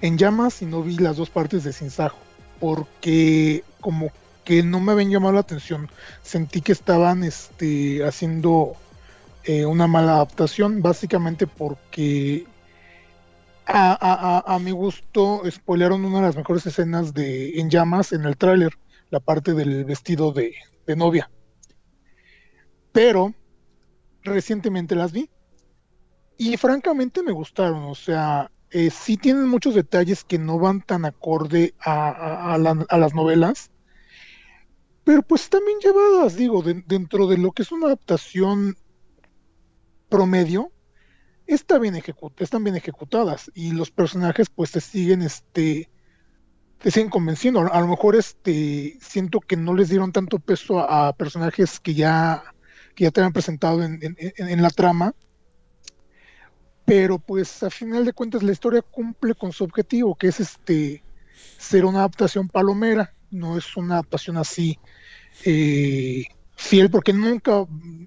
en llamas y no vi las dos partes de Sinsajo, porque como que no me habían llamado la atención. Sentí que estaban este, haciendo eh, una mala adaptación, básicamente porque a, a- a- a mi gusto spoilearon una de las mejores escenas de En llamas en el tráiler, la parte del vestido de, de novia. Pero recientemente las vi y francamente me gustaron, o sea, eh, sí tienen muchos detalles que no van tan acorde a, a- a la- a las novelas, pero pues también llevadas, digo, de- dentro de lo que es una adaptación promedio, está bien están bien ejecutadas y los personajes pues te siguen, este, te siguen convenciendo. A, lo mejor este, siento que no les dieron tanto peso a, personajes que ya, que ya te habían presentado en, en- en- en la trama, pero pues a final de cuentas la historia cumple con su objetivo, que es este ser una adaptación palomera, no es una adaptación así eh, fiel, porque nunca,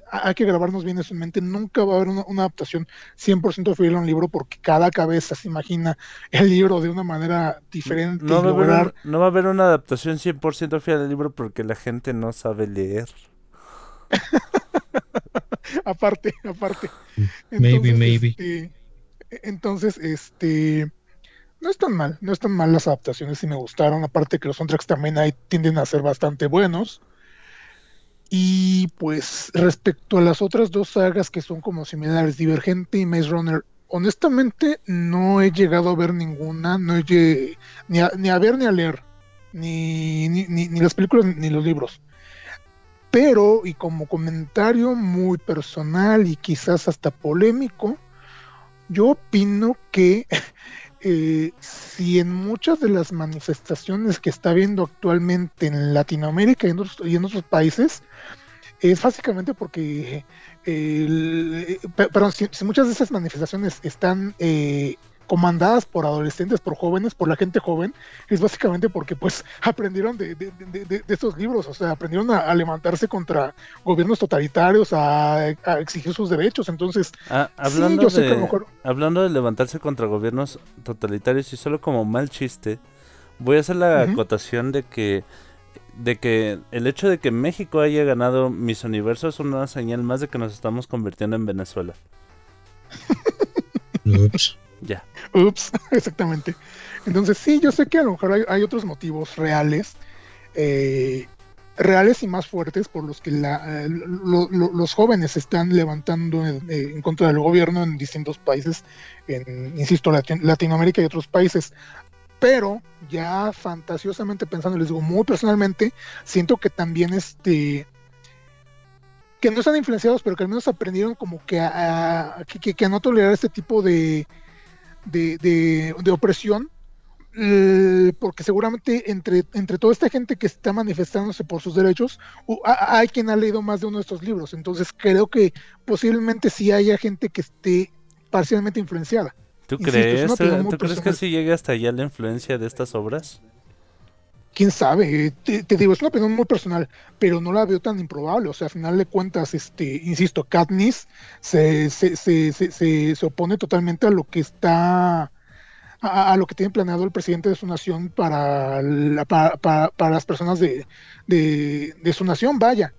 hay que grabarnos bien eso en mente, nunca va a haber una, una adaptación 100% fiel a un libro, porque cada cabeza se imagina el libro de una manera diferente No va, a haber, no va a haber una adaptación 100% fiel al libro porque la gente no sabe leer. aparte, aparte. Maybe, maybe. este, entonces, este, no están mal, no están mal las adaptaciones, sí me gustaron, aparte que los soundtracks también ahí tienden a ser bastante buenos. Y pues respecto a las otras dos sagas que son como similares, Divergente y Maze Runner, honestamente no he llegado a ver ninguna, no he ni, a, ni a ver ni a leer, ni, ni- ni las películas ni los libros. Pero, y como comentario muy personal y quizás hasta polémico, yo opino que eh, si en muchas de las manifestaciones que está habiendo actualmente en Latinoamérica y en otros, países, es básicamente porque, eh, eh, pe- perdón, si, si muchas de esas manifestaciones están eh, comandadas por adolescentes, por jóvenes, por la gente joven, es básicamente porque pues aprendieron de, de, de- de- de estos libros, o sea, aprendieron a, a levantarse contra gobiernos totalitarios, a, a exigir sus derechos, entonces, Ah, sí, hablando, yo sé que a de, lo mejor... hablando de levantarse contra gobiernos totalitarios y solo como mal chiste, voy a hacer la Ujú. acotación de que de que el hecho de que México haya ganado Miss Universo es una señal más de que nos estamos convirtiendo en Venezuela. Ya. Ups, exactamente. Entonces, sí, yo sé que a lo mejor hay, otros motivos reales, eh, reales y más fuertes por los que eh, lo- lo- los jóvenes se están levantando en, eh, en contra del gobierno en distintos países, en, insisto, Lati- Latinoamérica y otros países. Pero ya fantasiosamente pensando, les digo muy personalmente, siento que también este que no están influenciados, pero que al menos aprendieron como que, que- que a no tolerar este tipo de, de, de- de opresión, eh, porque seguramente entre, entre toda esta gente que está manifestándose por sus derechos, hay quien ha leído más de uno de estos libros, entonces creo que posiblemente sí haya gente que esté parcialmente influenciada. ¿Tú Insisto, crees? ¿Tú, tú crees que sí llega hasta allá la influencia de estas obras? Quién sabe, te, digo, es una opinión muy personal, pero no la veo tan improbable. O sea, a final de cuentas, este, insisto, Katniss se, se, se- se opone totalmente a lo que está, a, a lo que tiene planeado el presidente de su nación para, la- para, para- para las personas de, de, de su nación, vaya.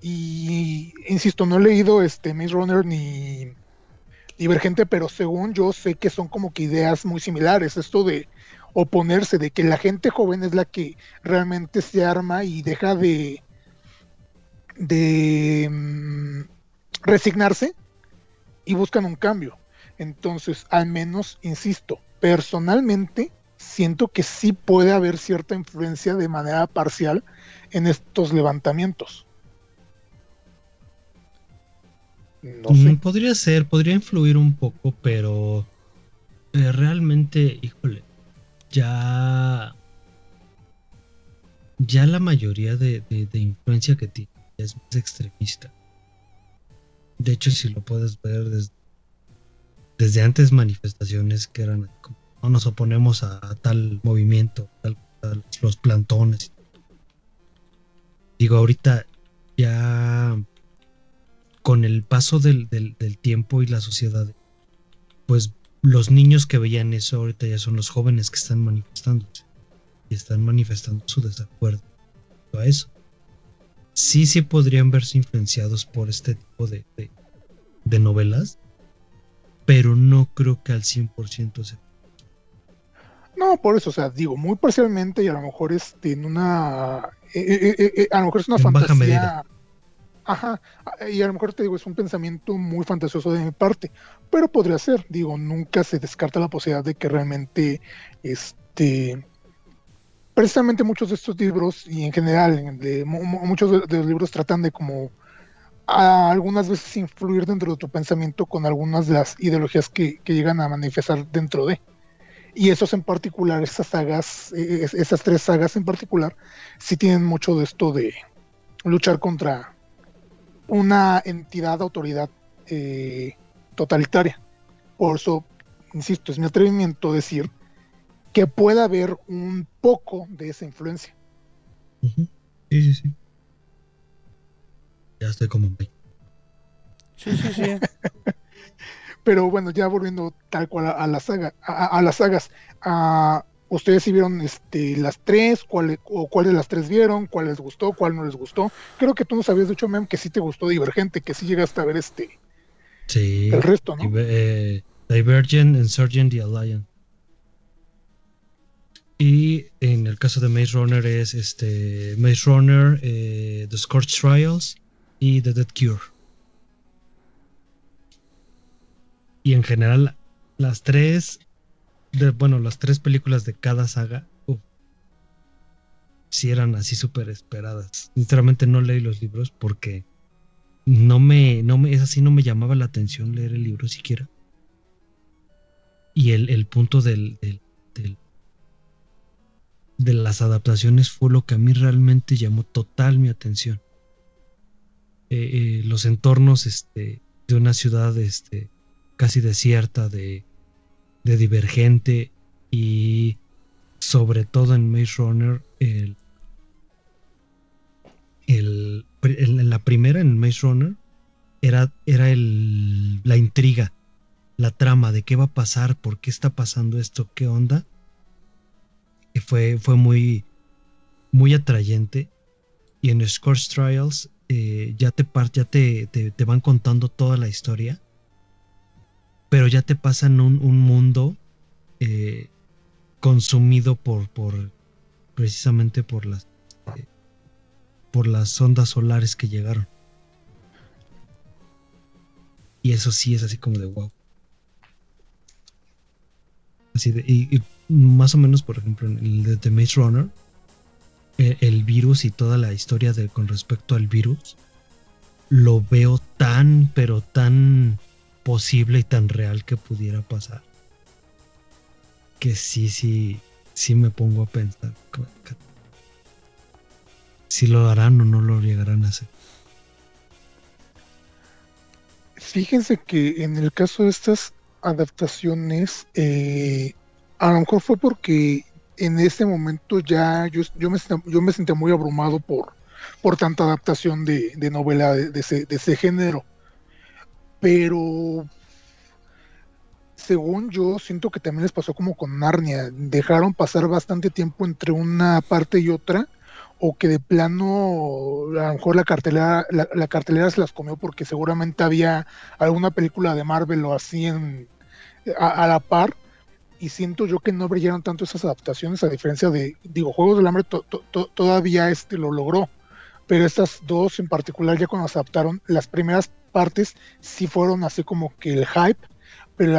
Y insisto, no he leído este Maze Runner ni Divergente, pero según yo sé que son como que ideas muy similares. Esto de oponerse, de que la gente joven es la que realmente se arma y deja de, de mm, resignarse y buscan un cambio. Entonces, al menos, insisto, personalmente siento que sí puede haber cierta influencia de manera parcial en estos levantamientos. No Mm, sé. Podría ser, podría influir un poco, pero eh, realmente, híjole, ya, ya la mayoría de, de- influencia que tiene es más extremista. De hecho, si lo puedes ver desde, desde antes manifestaciones que eran como, no nos oponemos a, tal movimiento, tal, los plantones. Digo, ahorita ya con el paso del, del- del tiempo y la sociedad, pues los niños que veían eso ahorita ya son los jóvenes que están manifestándose y están manifestando su desacuerdo a eso. Sí, sí podrían verse influenciados por este tipo de, de- de novelas, pero no creo que al 100% se... No, por eso, o sea, digo, muy parcialmente y a lo mejor este, en una, eh, eh, eh, a lo mejor es una En fantasía. Ajá, a- y a lo mejor te digo, es un pensamiento muy fantasioso de mi parte, pero podría ser, digo, nunca se descarta la posibilidad de que realmente, este, precisamente muchos de estos libros, y en general, muchos de, los libros tratan de como algunas veces influir dentro de tu pensamiento con algunas de las ideologías que, llegan a manifestar dentro de. Y esos en particular, esas sagas, eh, es- esas tres sagas en particular, sí tienen mucho de esto de luchar contra una entidad, autoridad eh, totalitaria. Por eso, insisto, es mi atrevimiento decir que pueda haber un poco de esa influencia. Sí, sí, sí. Ya estoy como. Sí, sí, sí. Pero bueno, ya volviendo tal cual a, a la saga, a, a- a las sagas, ah, ustedes sí vieron este, las tres, cuál, o cuál de las tres vieron, cuál les gustó, cuál no les gustó. Creo que tú nos habías dicho, Mem, que sí te gustó Divergente, que sí llegaste a ver este, Sí. el resto, ¿no? Diver- eh, Divergent, Insurgent y Alliance. Y en el caso de Maze Runner es este Maze Runner, eh, The Scorch Trials y The Dead Cure. Y en general, las tres, bueno, las tres películas de cada saga, uf, sí eran así súper esperadas. Sinceramente no leí los libros porque no me, no me, es así, no me llamaba la atención leer el libro siquiera. Y el, el punto del, del- del- de las adaptaciones fue lo que a mí realmente llamó total mi atención. Eh, eh, los entornos este, de una ciudad este, casi desierta, de, de divergente y sobre todo en Maze Runner, el, el, en la primera, en Maze Runner, era, era el, la intriga, la trama de qué va a pasar, por qué está pasando esto, qué onda. Fue, fue muy, muy atrayente. Y en Scorch Trials eh, ya, te, ya te, te, te van contando toda la historia. Pero ya te pasan un, un mundo eh, consumido por, por precisamente por las eh, por las ondas solares que llegaron. Y eso sí es así como de wow. Así y más o menos, por ejemplo, en el de The Maze Runner, eh, el virus y toda la historia de con respecto al virus, lo veo tan, pero tan posible y tan real que pudiera pasar. Que sí, sí, sí me pongo a pensar. Si lo harán o no lo llegarán a hacer. Fíjense que en el caso de estas adaptaciones, eh, a lo mejor fue porque en ese momento ya yo, yo, me, yo me sentía muy abrumado por, por tanta adaptación de, de novela de ese, de ese género. Pero según yo, siento que también les pasó como con Narnia. Dejaron pasar bastante tiempo entre una parte y otra, o que de plano a lo mejor la cartelera, la, la cartelera se las comió porque seguramente había alguna película de Marvel o así en, a, la par. Y siento yo que no brillaron tanto esas adaptaciones, a diferencia de, digo, Juegos del Hambre to- to- to- todavía este lo logró. Pero estas dos en particular, ya cuando se adaptaron, las primeras partes sí fueron así como que el hype, pero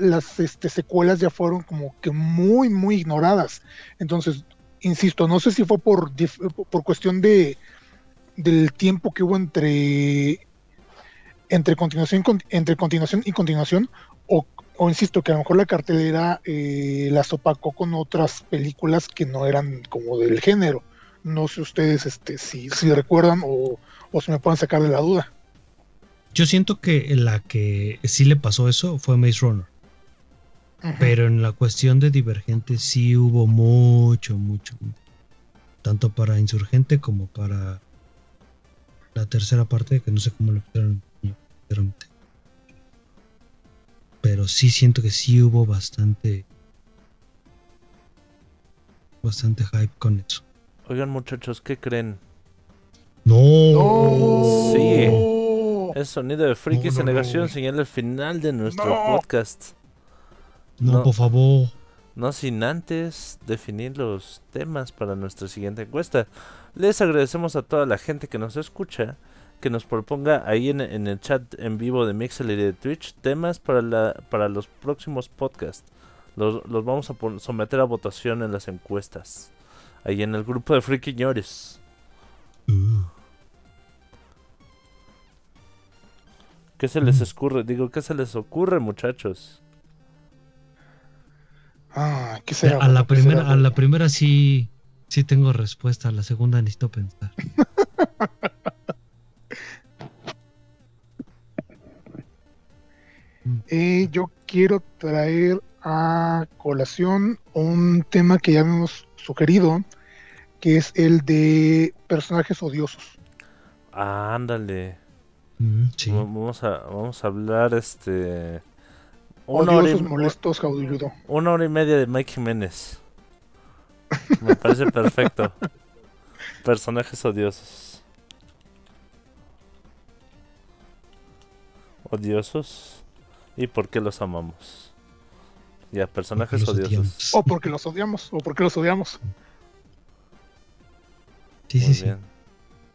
las, este, secuelas ya fueron como que muy, muy ignoradas. Entonces, insisto, no sé si fue por, por cuestión de del tiempo que hubo entre entre continuación, con- entre continuación y continuación, o, o insisto, que a lo mejor la cartelera eh, las opacó con otras películas que no eran como del género. No sé ustedes este, si, si recuerdan o, o si me pueden sacar de la duda. Yo siento que la que sí le pasó eso fue Maze Runner. Pero en la cuestión de Divergente sí hubo mucho, mucho. Tanto para Insurgente como para la tercera parte, que no sé cómo lo sinceramente. Pero sí siento que sí hubo bastante. Bastante hype con eso. Oigan, muchachos, ¿qué creen? ¡No! ¡No! Sí. Es sonido de frikis No, en negación, señala el final de nuestro podcast. No, por favor. No sin antes definir los temas para nuestra siguiente encuesta. Les agradecemos a toda la gente que nos escucha que nos proponga ahí en, en el chat en vivo de Mixel y de Twitch temas para, la, para los próximos podcasts. Los, los vamos a someter a votación en las encuestas. Ahí en el grupo de friquiñores. Uh, ¿Qué se les ocurre? Digo, ¿qué se les ocurre, muchachos? Ah, ¿qué será? a la primera, a la primera sí, sí tengo respuesta. A la segunda necesito pensar. Eh, yo quiero traer a colación un tema que ya hemos sugerido, que es el de personajes odiosos. Ah, ándale. Mm, sí. Vamos a, vamos a hablar este. Una hora, Odiosos, y, molestos, caudilludo. una hora y media de Mike Jiménez. Me parece perfecto. Personajes odiosos. Odiosos. ¿Y por qué los amamos? Ya, personajes odiosos. odiamos. O porque los odiamos, o porque los odiamos. Sí, Muy sí, sí.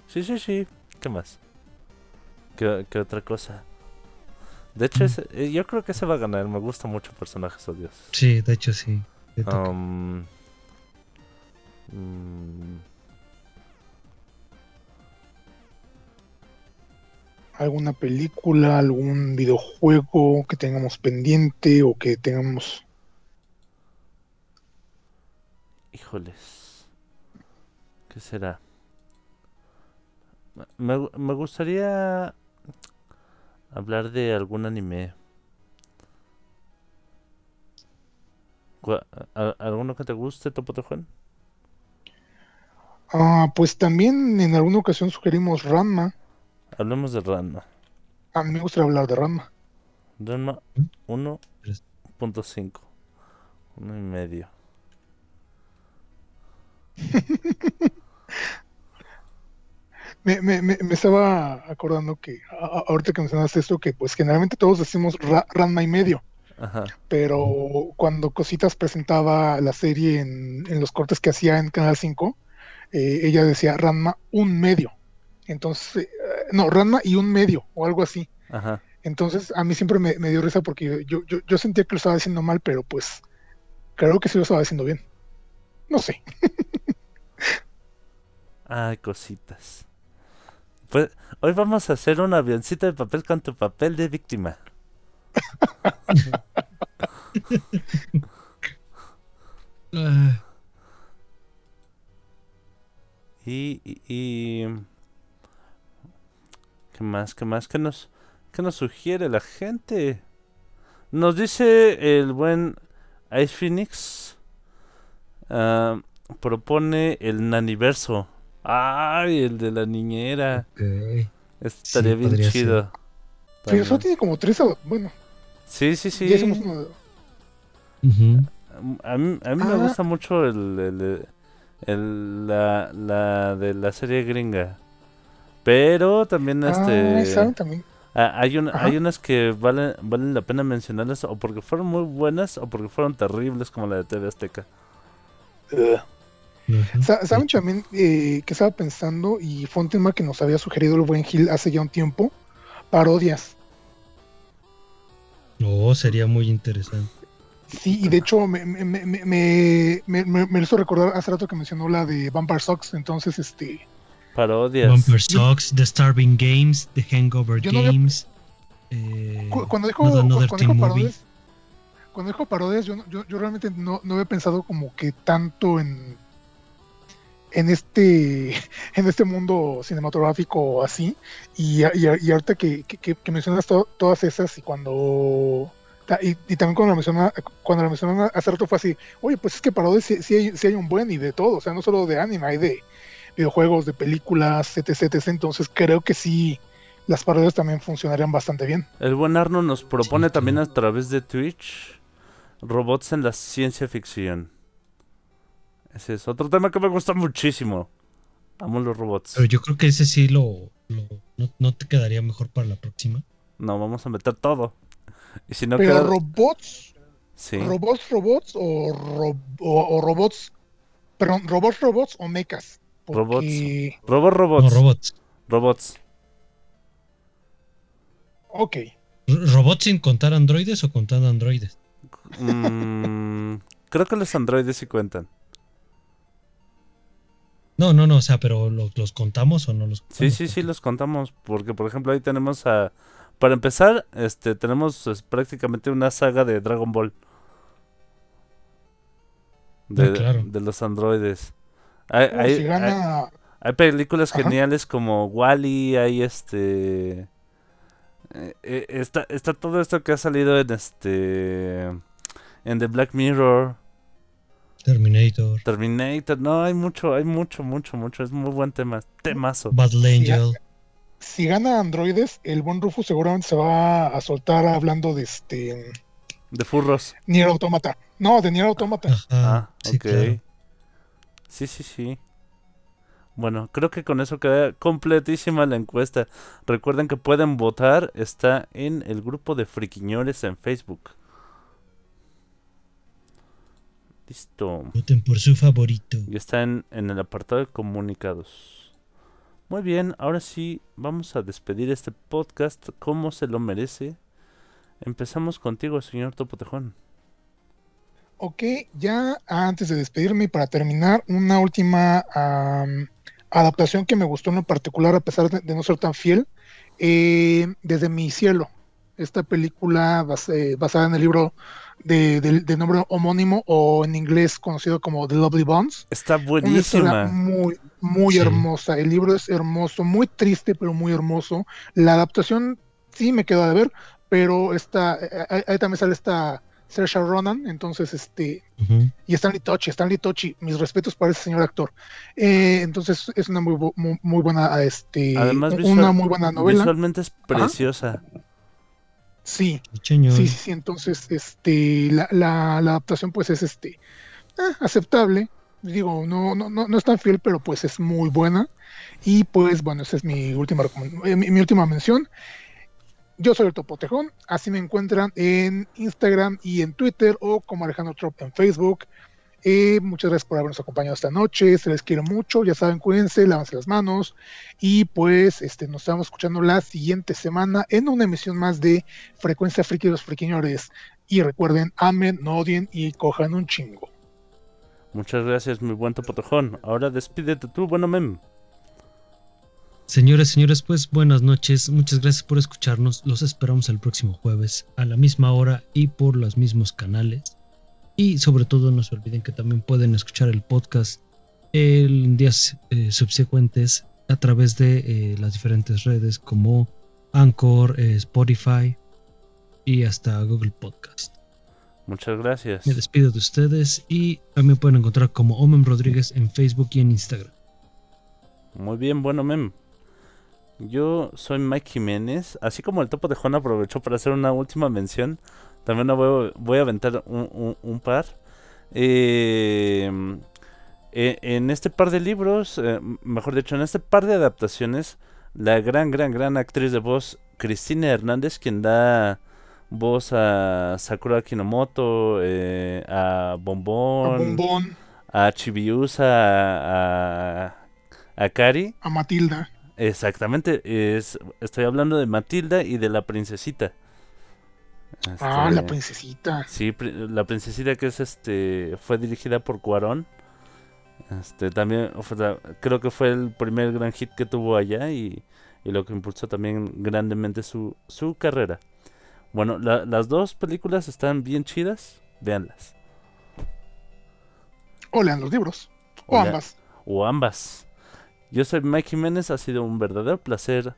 Sí, sí, sí. ¿Qué más? ¿Qué, qué otra cosa? De hecho, ese- eh, yo creo que ese va a ganar. Me gusta mucho personajes odiosos. Sí, de hecho sí. Um, mm, Alguna película, algún videojuego que tengamos pendiente o que tengamos. híjoles. ¿Qué será? Me, me gustaría hablar de algún anime. ¿Alguno que te guste, Topo de Juan? Ah, pues también en alguna ocasión sugerimos Ranma. Hablemos de Ranma. A mí me gustaría hablar de Ranma. Ranma ¿Mm? 1.5. Uno y medio. Me, me, me, me estaba acordando que a- ahorita que mencionaste esto, que pues generalmente todos decimos Ra- Ranma y medio, Ajá. pero cuando Cositas presentaba la serie en, en los cortes que hacía en Canal 5, eh, ella decía Ranma un medio. Entonces, eh, no, Ranma y un medio o algo así. Ajá. Entonces, a mí siempre me, me dio risa porque yo, yo, yo sentía que lo estaba haciendo mal, pero pues creo que sí lo estaba haciendo bien. No sé. Ay, cositas. Pues hoy vamos a hacer un avioncito de papel con tu papel de víctima. Y, y, y- ¿Qué más? ¿Qué más? ¿Qué nos, qué nos sugiere la gente? Nos dice el buen Ice Phoenix. ah, propone el Naniverso. Ay, el de la niñera. ok. Estaría bien chido. Pero eso También. tiene como tres, bueno, Sí, sí, sí. ya hicimos uno. A mí, a mí me Ah. gusta mucho el, el- el- la, la de la serie gringa. Pero también Ah, este esa también. hay una, hay unas que valen, valen la pena mencionarlas o porque fueron muy buenas o porque fueron terribles como la de TV Azteca. Sa- ¿Saben también eh, que estaba pensando? Y fue un tema que nos había sugerido el buen Gil hace ya un tiempo. Parodias. No, sería muy interesante. Sí, y de hecho me, me, me, me, me, me- me- me hizo recordar hace rato que mencionó la de Vampire Sox. Entonces, este. Parodias. Bumper Socks, The Starving Games, The Hangover Yo no había- Games. eh, cu- Cuando dijo, cuando dijo Movie. parodias, cuando dijo parodias, yo, no- yo, yo realmente no, no había pensado como que tanto en en este en este mundo cinematográfico así y, y, y ahorita que, que, mencionas to- todas esas y cuando y, y también cuando la menciona cuando la mencionaron hace rato fue así oye pues es que parodias sí, sí hay, sí hay un buen y de todo o sea no solo de anime hay de videojuegos de películas etc, etc. entonces creo que sí las parodias también funcionarían bastante bien El buen Arno nos propone Sí, también a través de Twitch robots en la ciencia ficción. Ese es otro tema que me gusta muchísimo. Amo los robots. Pero yo creo que ese sí lo, lo- no, no te quedaría mejor para la próxima. No, vamos a meter todo. Y si no pero queda... robots Sí. robots robots o, ro- o, o robots perdón robots robots o mechas porque Robot robots. No, robots. Robots. Ok. ¿Robots sin contar androides o contando androides? Mm, creo que los androides sí cuentan. No, no, no, o sea, pero ¿lo- ¿los contamos o no los Sí, contamos? sí, sí, los contamos. Porque, por ejemplo, ahí tenemos a. Para empezar, este, tenemos es, prácticamente una saga de Dragon Ball. De, Ah, claro. de los androides. Hay, hay- si gana. hay películas Ajá. geniales como Wally, hay este. eh, eh, está, está todo esto que ha salido en este. En The Black Mirror, Terminator, Terminator. No, hay mucho, hay mucho, mucho, mucho. Es muy buen tema. Temazo. Battle Angel. Si gana androides, el buen Rufus seguramente se va a soltar hablando de este. De furros. Nier Automata. No, de Nier Automata. Ajá, Ah, sí, ok. claro. Sí, sí, sí. Bueno, creo que con eso queda completísima la encuesta. Recuerden que pueden votar. Está en el grupo de friquiñores en Facebook. Listo. Voten por su favorito. Y está en, en el apartado de comunicados. Muy bien, ahora sí, vamos a despedir este podcast como se lo merece. Empezamos contigo, señor Topotejón. Ok, ya antes de despedirme y para terminar, una última am, adaptación que me gustó en lo particular, a pesar de, de no ser tan fiel, eh, desde mi cielo. Esta película eh, basada en el libro de, del- de nombre homónimo o en inglés conocido como The Lovely Bones. Está buenísima. muy, muy Sí. hermosa. El libro es hermoso, muy triste, pero muy hermoso. La adaptación sí me quedó de ver, pero esta, eh, ahí ahí también sale esta Saoirse Ronan, entonces este y Stanley Tochi, Stanley Tochi, mis respetos para ese señor actor. Eh, entonces es una muy, muy, muy buena, este, Además, una visual- muy buena novela. Visualmente es preciosa. Sí, señor. sí, sí. Entonces, este, la, la, la adaptación, pues, es este ah, aceptable. Digo, no, no, no, no es tan fiel, pero pues es muy buena. Y pues, bueno, esa es mi última eh, mi, mi última mención. Yo soy el Topotejón, así me encuentran en Instagram y en Twitter o como Alejandro Trop en Facebook. Eh, muchas gracias por habernos acompañado esta noche, se les quiero mucho, ya saben, cuídense, lávense las manos y pues este, nos estamos escuchando la siguiente semana en una emisión más de Frecuencia Friki de los Friquiñores. Y recuerden, amen, no odien y cojan un chingo. Muchas gracias, mi buen Topotejón. Ahora despídete tú, bueno mem. Señores, señores, pues buenas noches. Muchas gracias por escucharnos. Los esperamos el próximo jueves a la misma hora y por los mismos canales. Y sobre todo no se olviden que también pueden escuchar el podcast en días eh, subsecuentes a través de eh, las diferentes redes como Anchor, eh, Spotify y hasta Google Podcast. Muchas gracias. Me despido de ustedes y también pueden encontrar como Omen Rodríguez en Facebook y en Instagram. Muy bien, bueno mem. Yo soy Mike Jiménez. Así como el Topo de Juan aprovechó para hacer una última mención, también la voy, voy a aventar un, un- un par. Eh, eh, en este par de libros, eh, mejor dicho, en este par de adaptaciones, la gran, gran, gran actriz de voz, Cristina Hernández, quien da voz a Sakura Kinomoto, eh, a A Bombón, Bombón, a Chibiusa, a, a, a Kari. a Matilda. Exactamente, es, estoy hablando de Matilda y de la princesita. Ah, Este, la princesita. Sí, la princesita que es este fue dirigida por Cuarón. Este también fue creo que fue el primer gran hit que tuvo allá y, y lo que impulsó también grandemente su, su carrera. Bueno, la- las dos películas están bien chidas, véanlas. O lean los libros. O O ambas. o ambas. Yo soy Mike Jiménez, ha sido un verdadero placer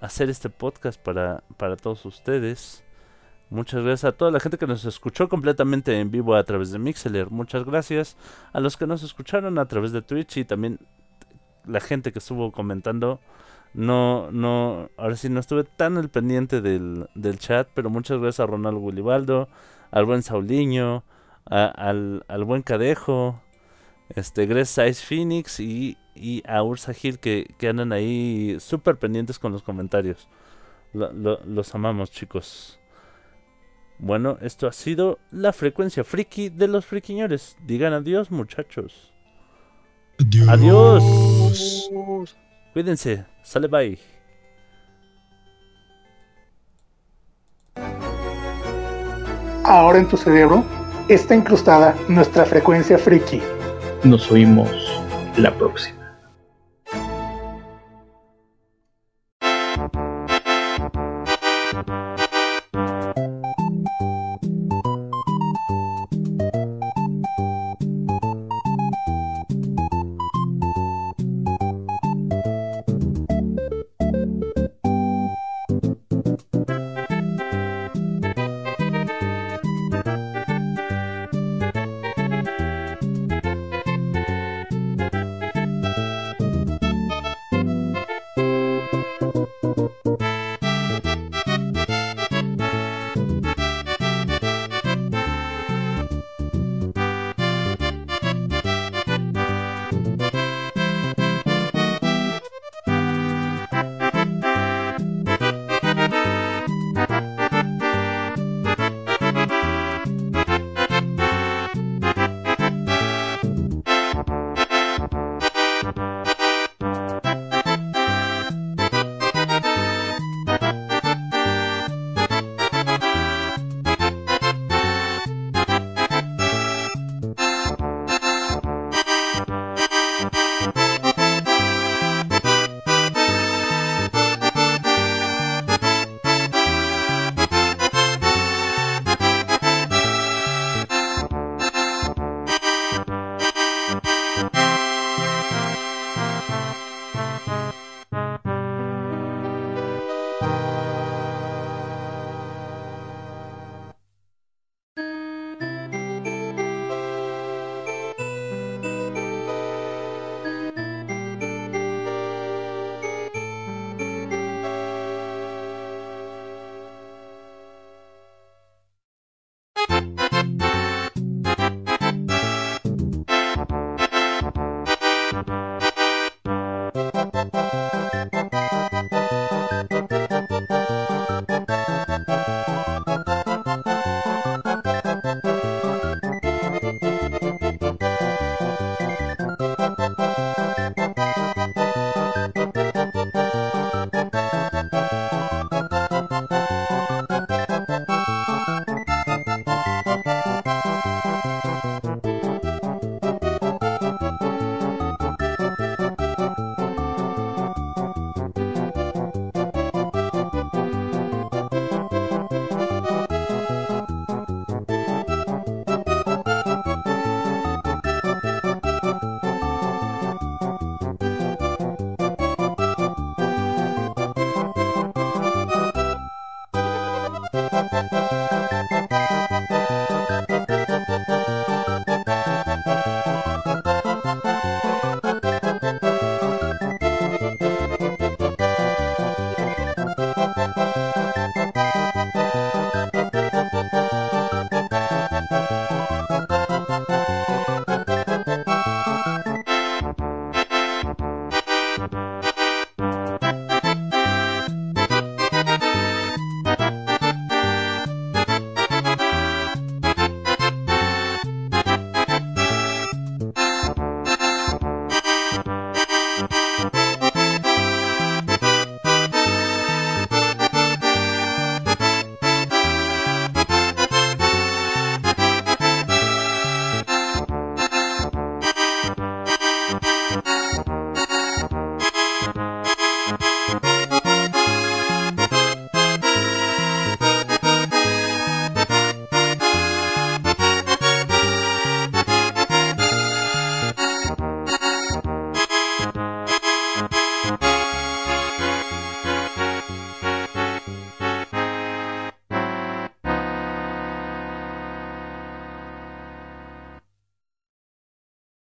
hacer este podcast para, para todos ustedes. Muchas gracias a toda la gente que nos escuchó completamente en vivo a través de Mixeler. Muchas gracias a los que nos escucharon a través de Twitch y también la gente que estuvo comentando. No, no, ahora sí no estuve tan al pendiente del, del chat, pero muchas gracias a Ronaldo Gulibaldo, al buen Sauliño, a- al, al buen Cadejo, este, Grace Size Phoenix y, y a Ursa Gil que, que andan ahí súper pendientes con los comentarios. Lo- lo- los amamos, chicos. Bueno, esto ha sido la frecuencia friki de los friquiñores. Digan adiós, muchachos. Adiós. Cuídense. Sale bye. Ahora en tu cerebro está incrustada nuestra frecuencia friki. Nos oímos la próxima.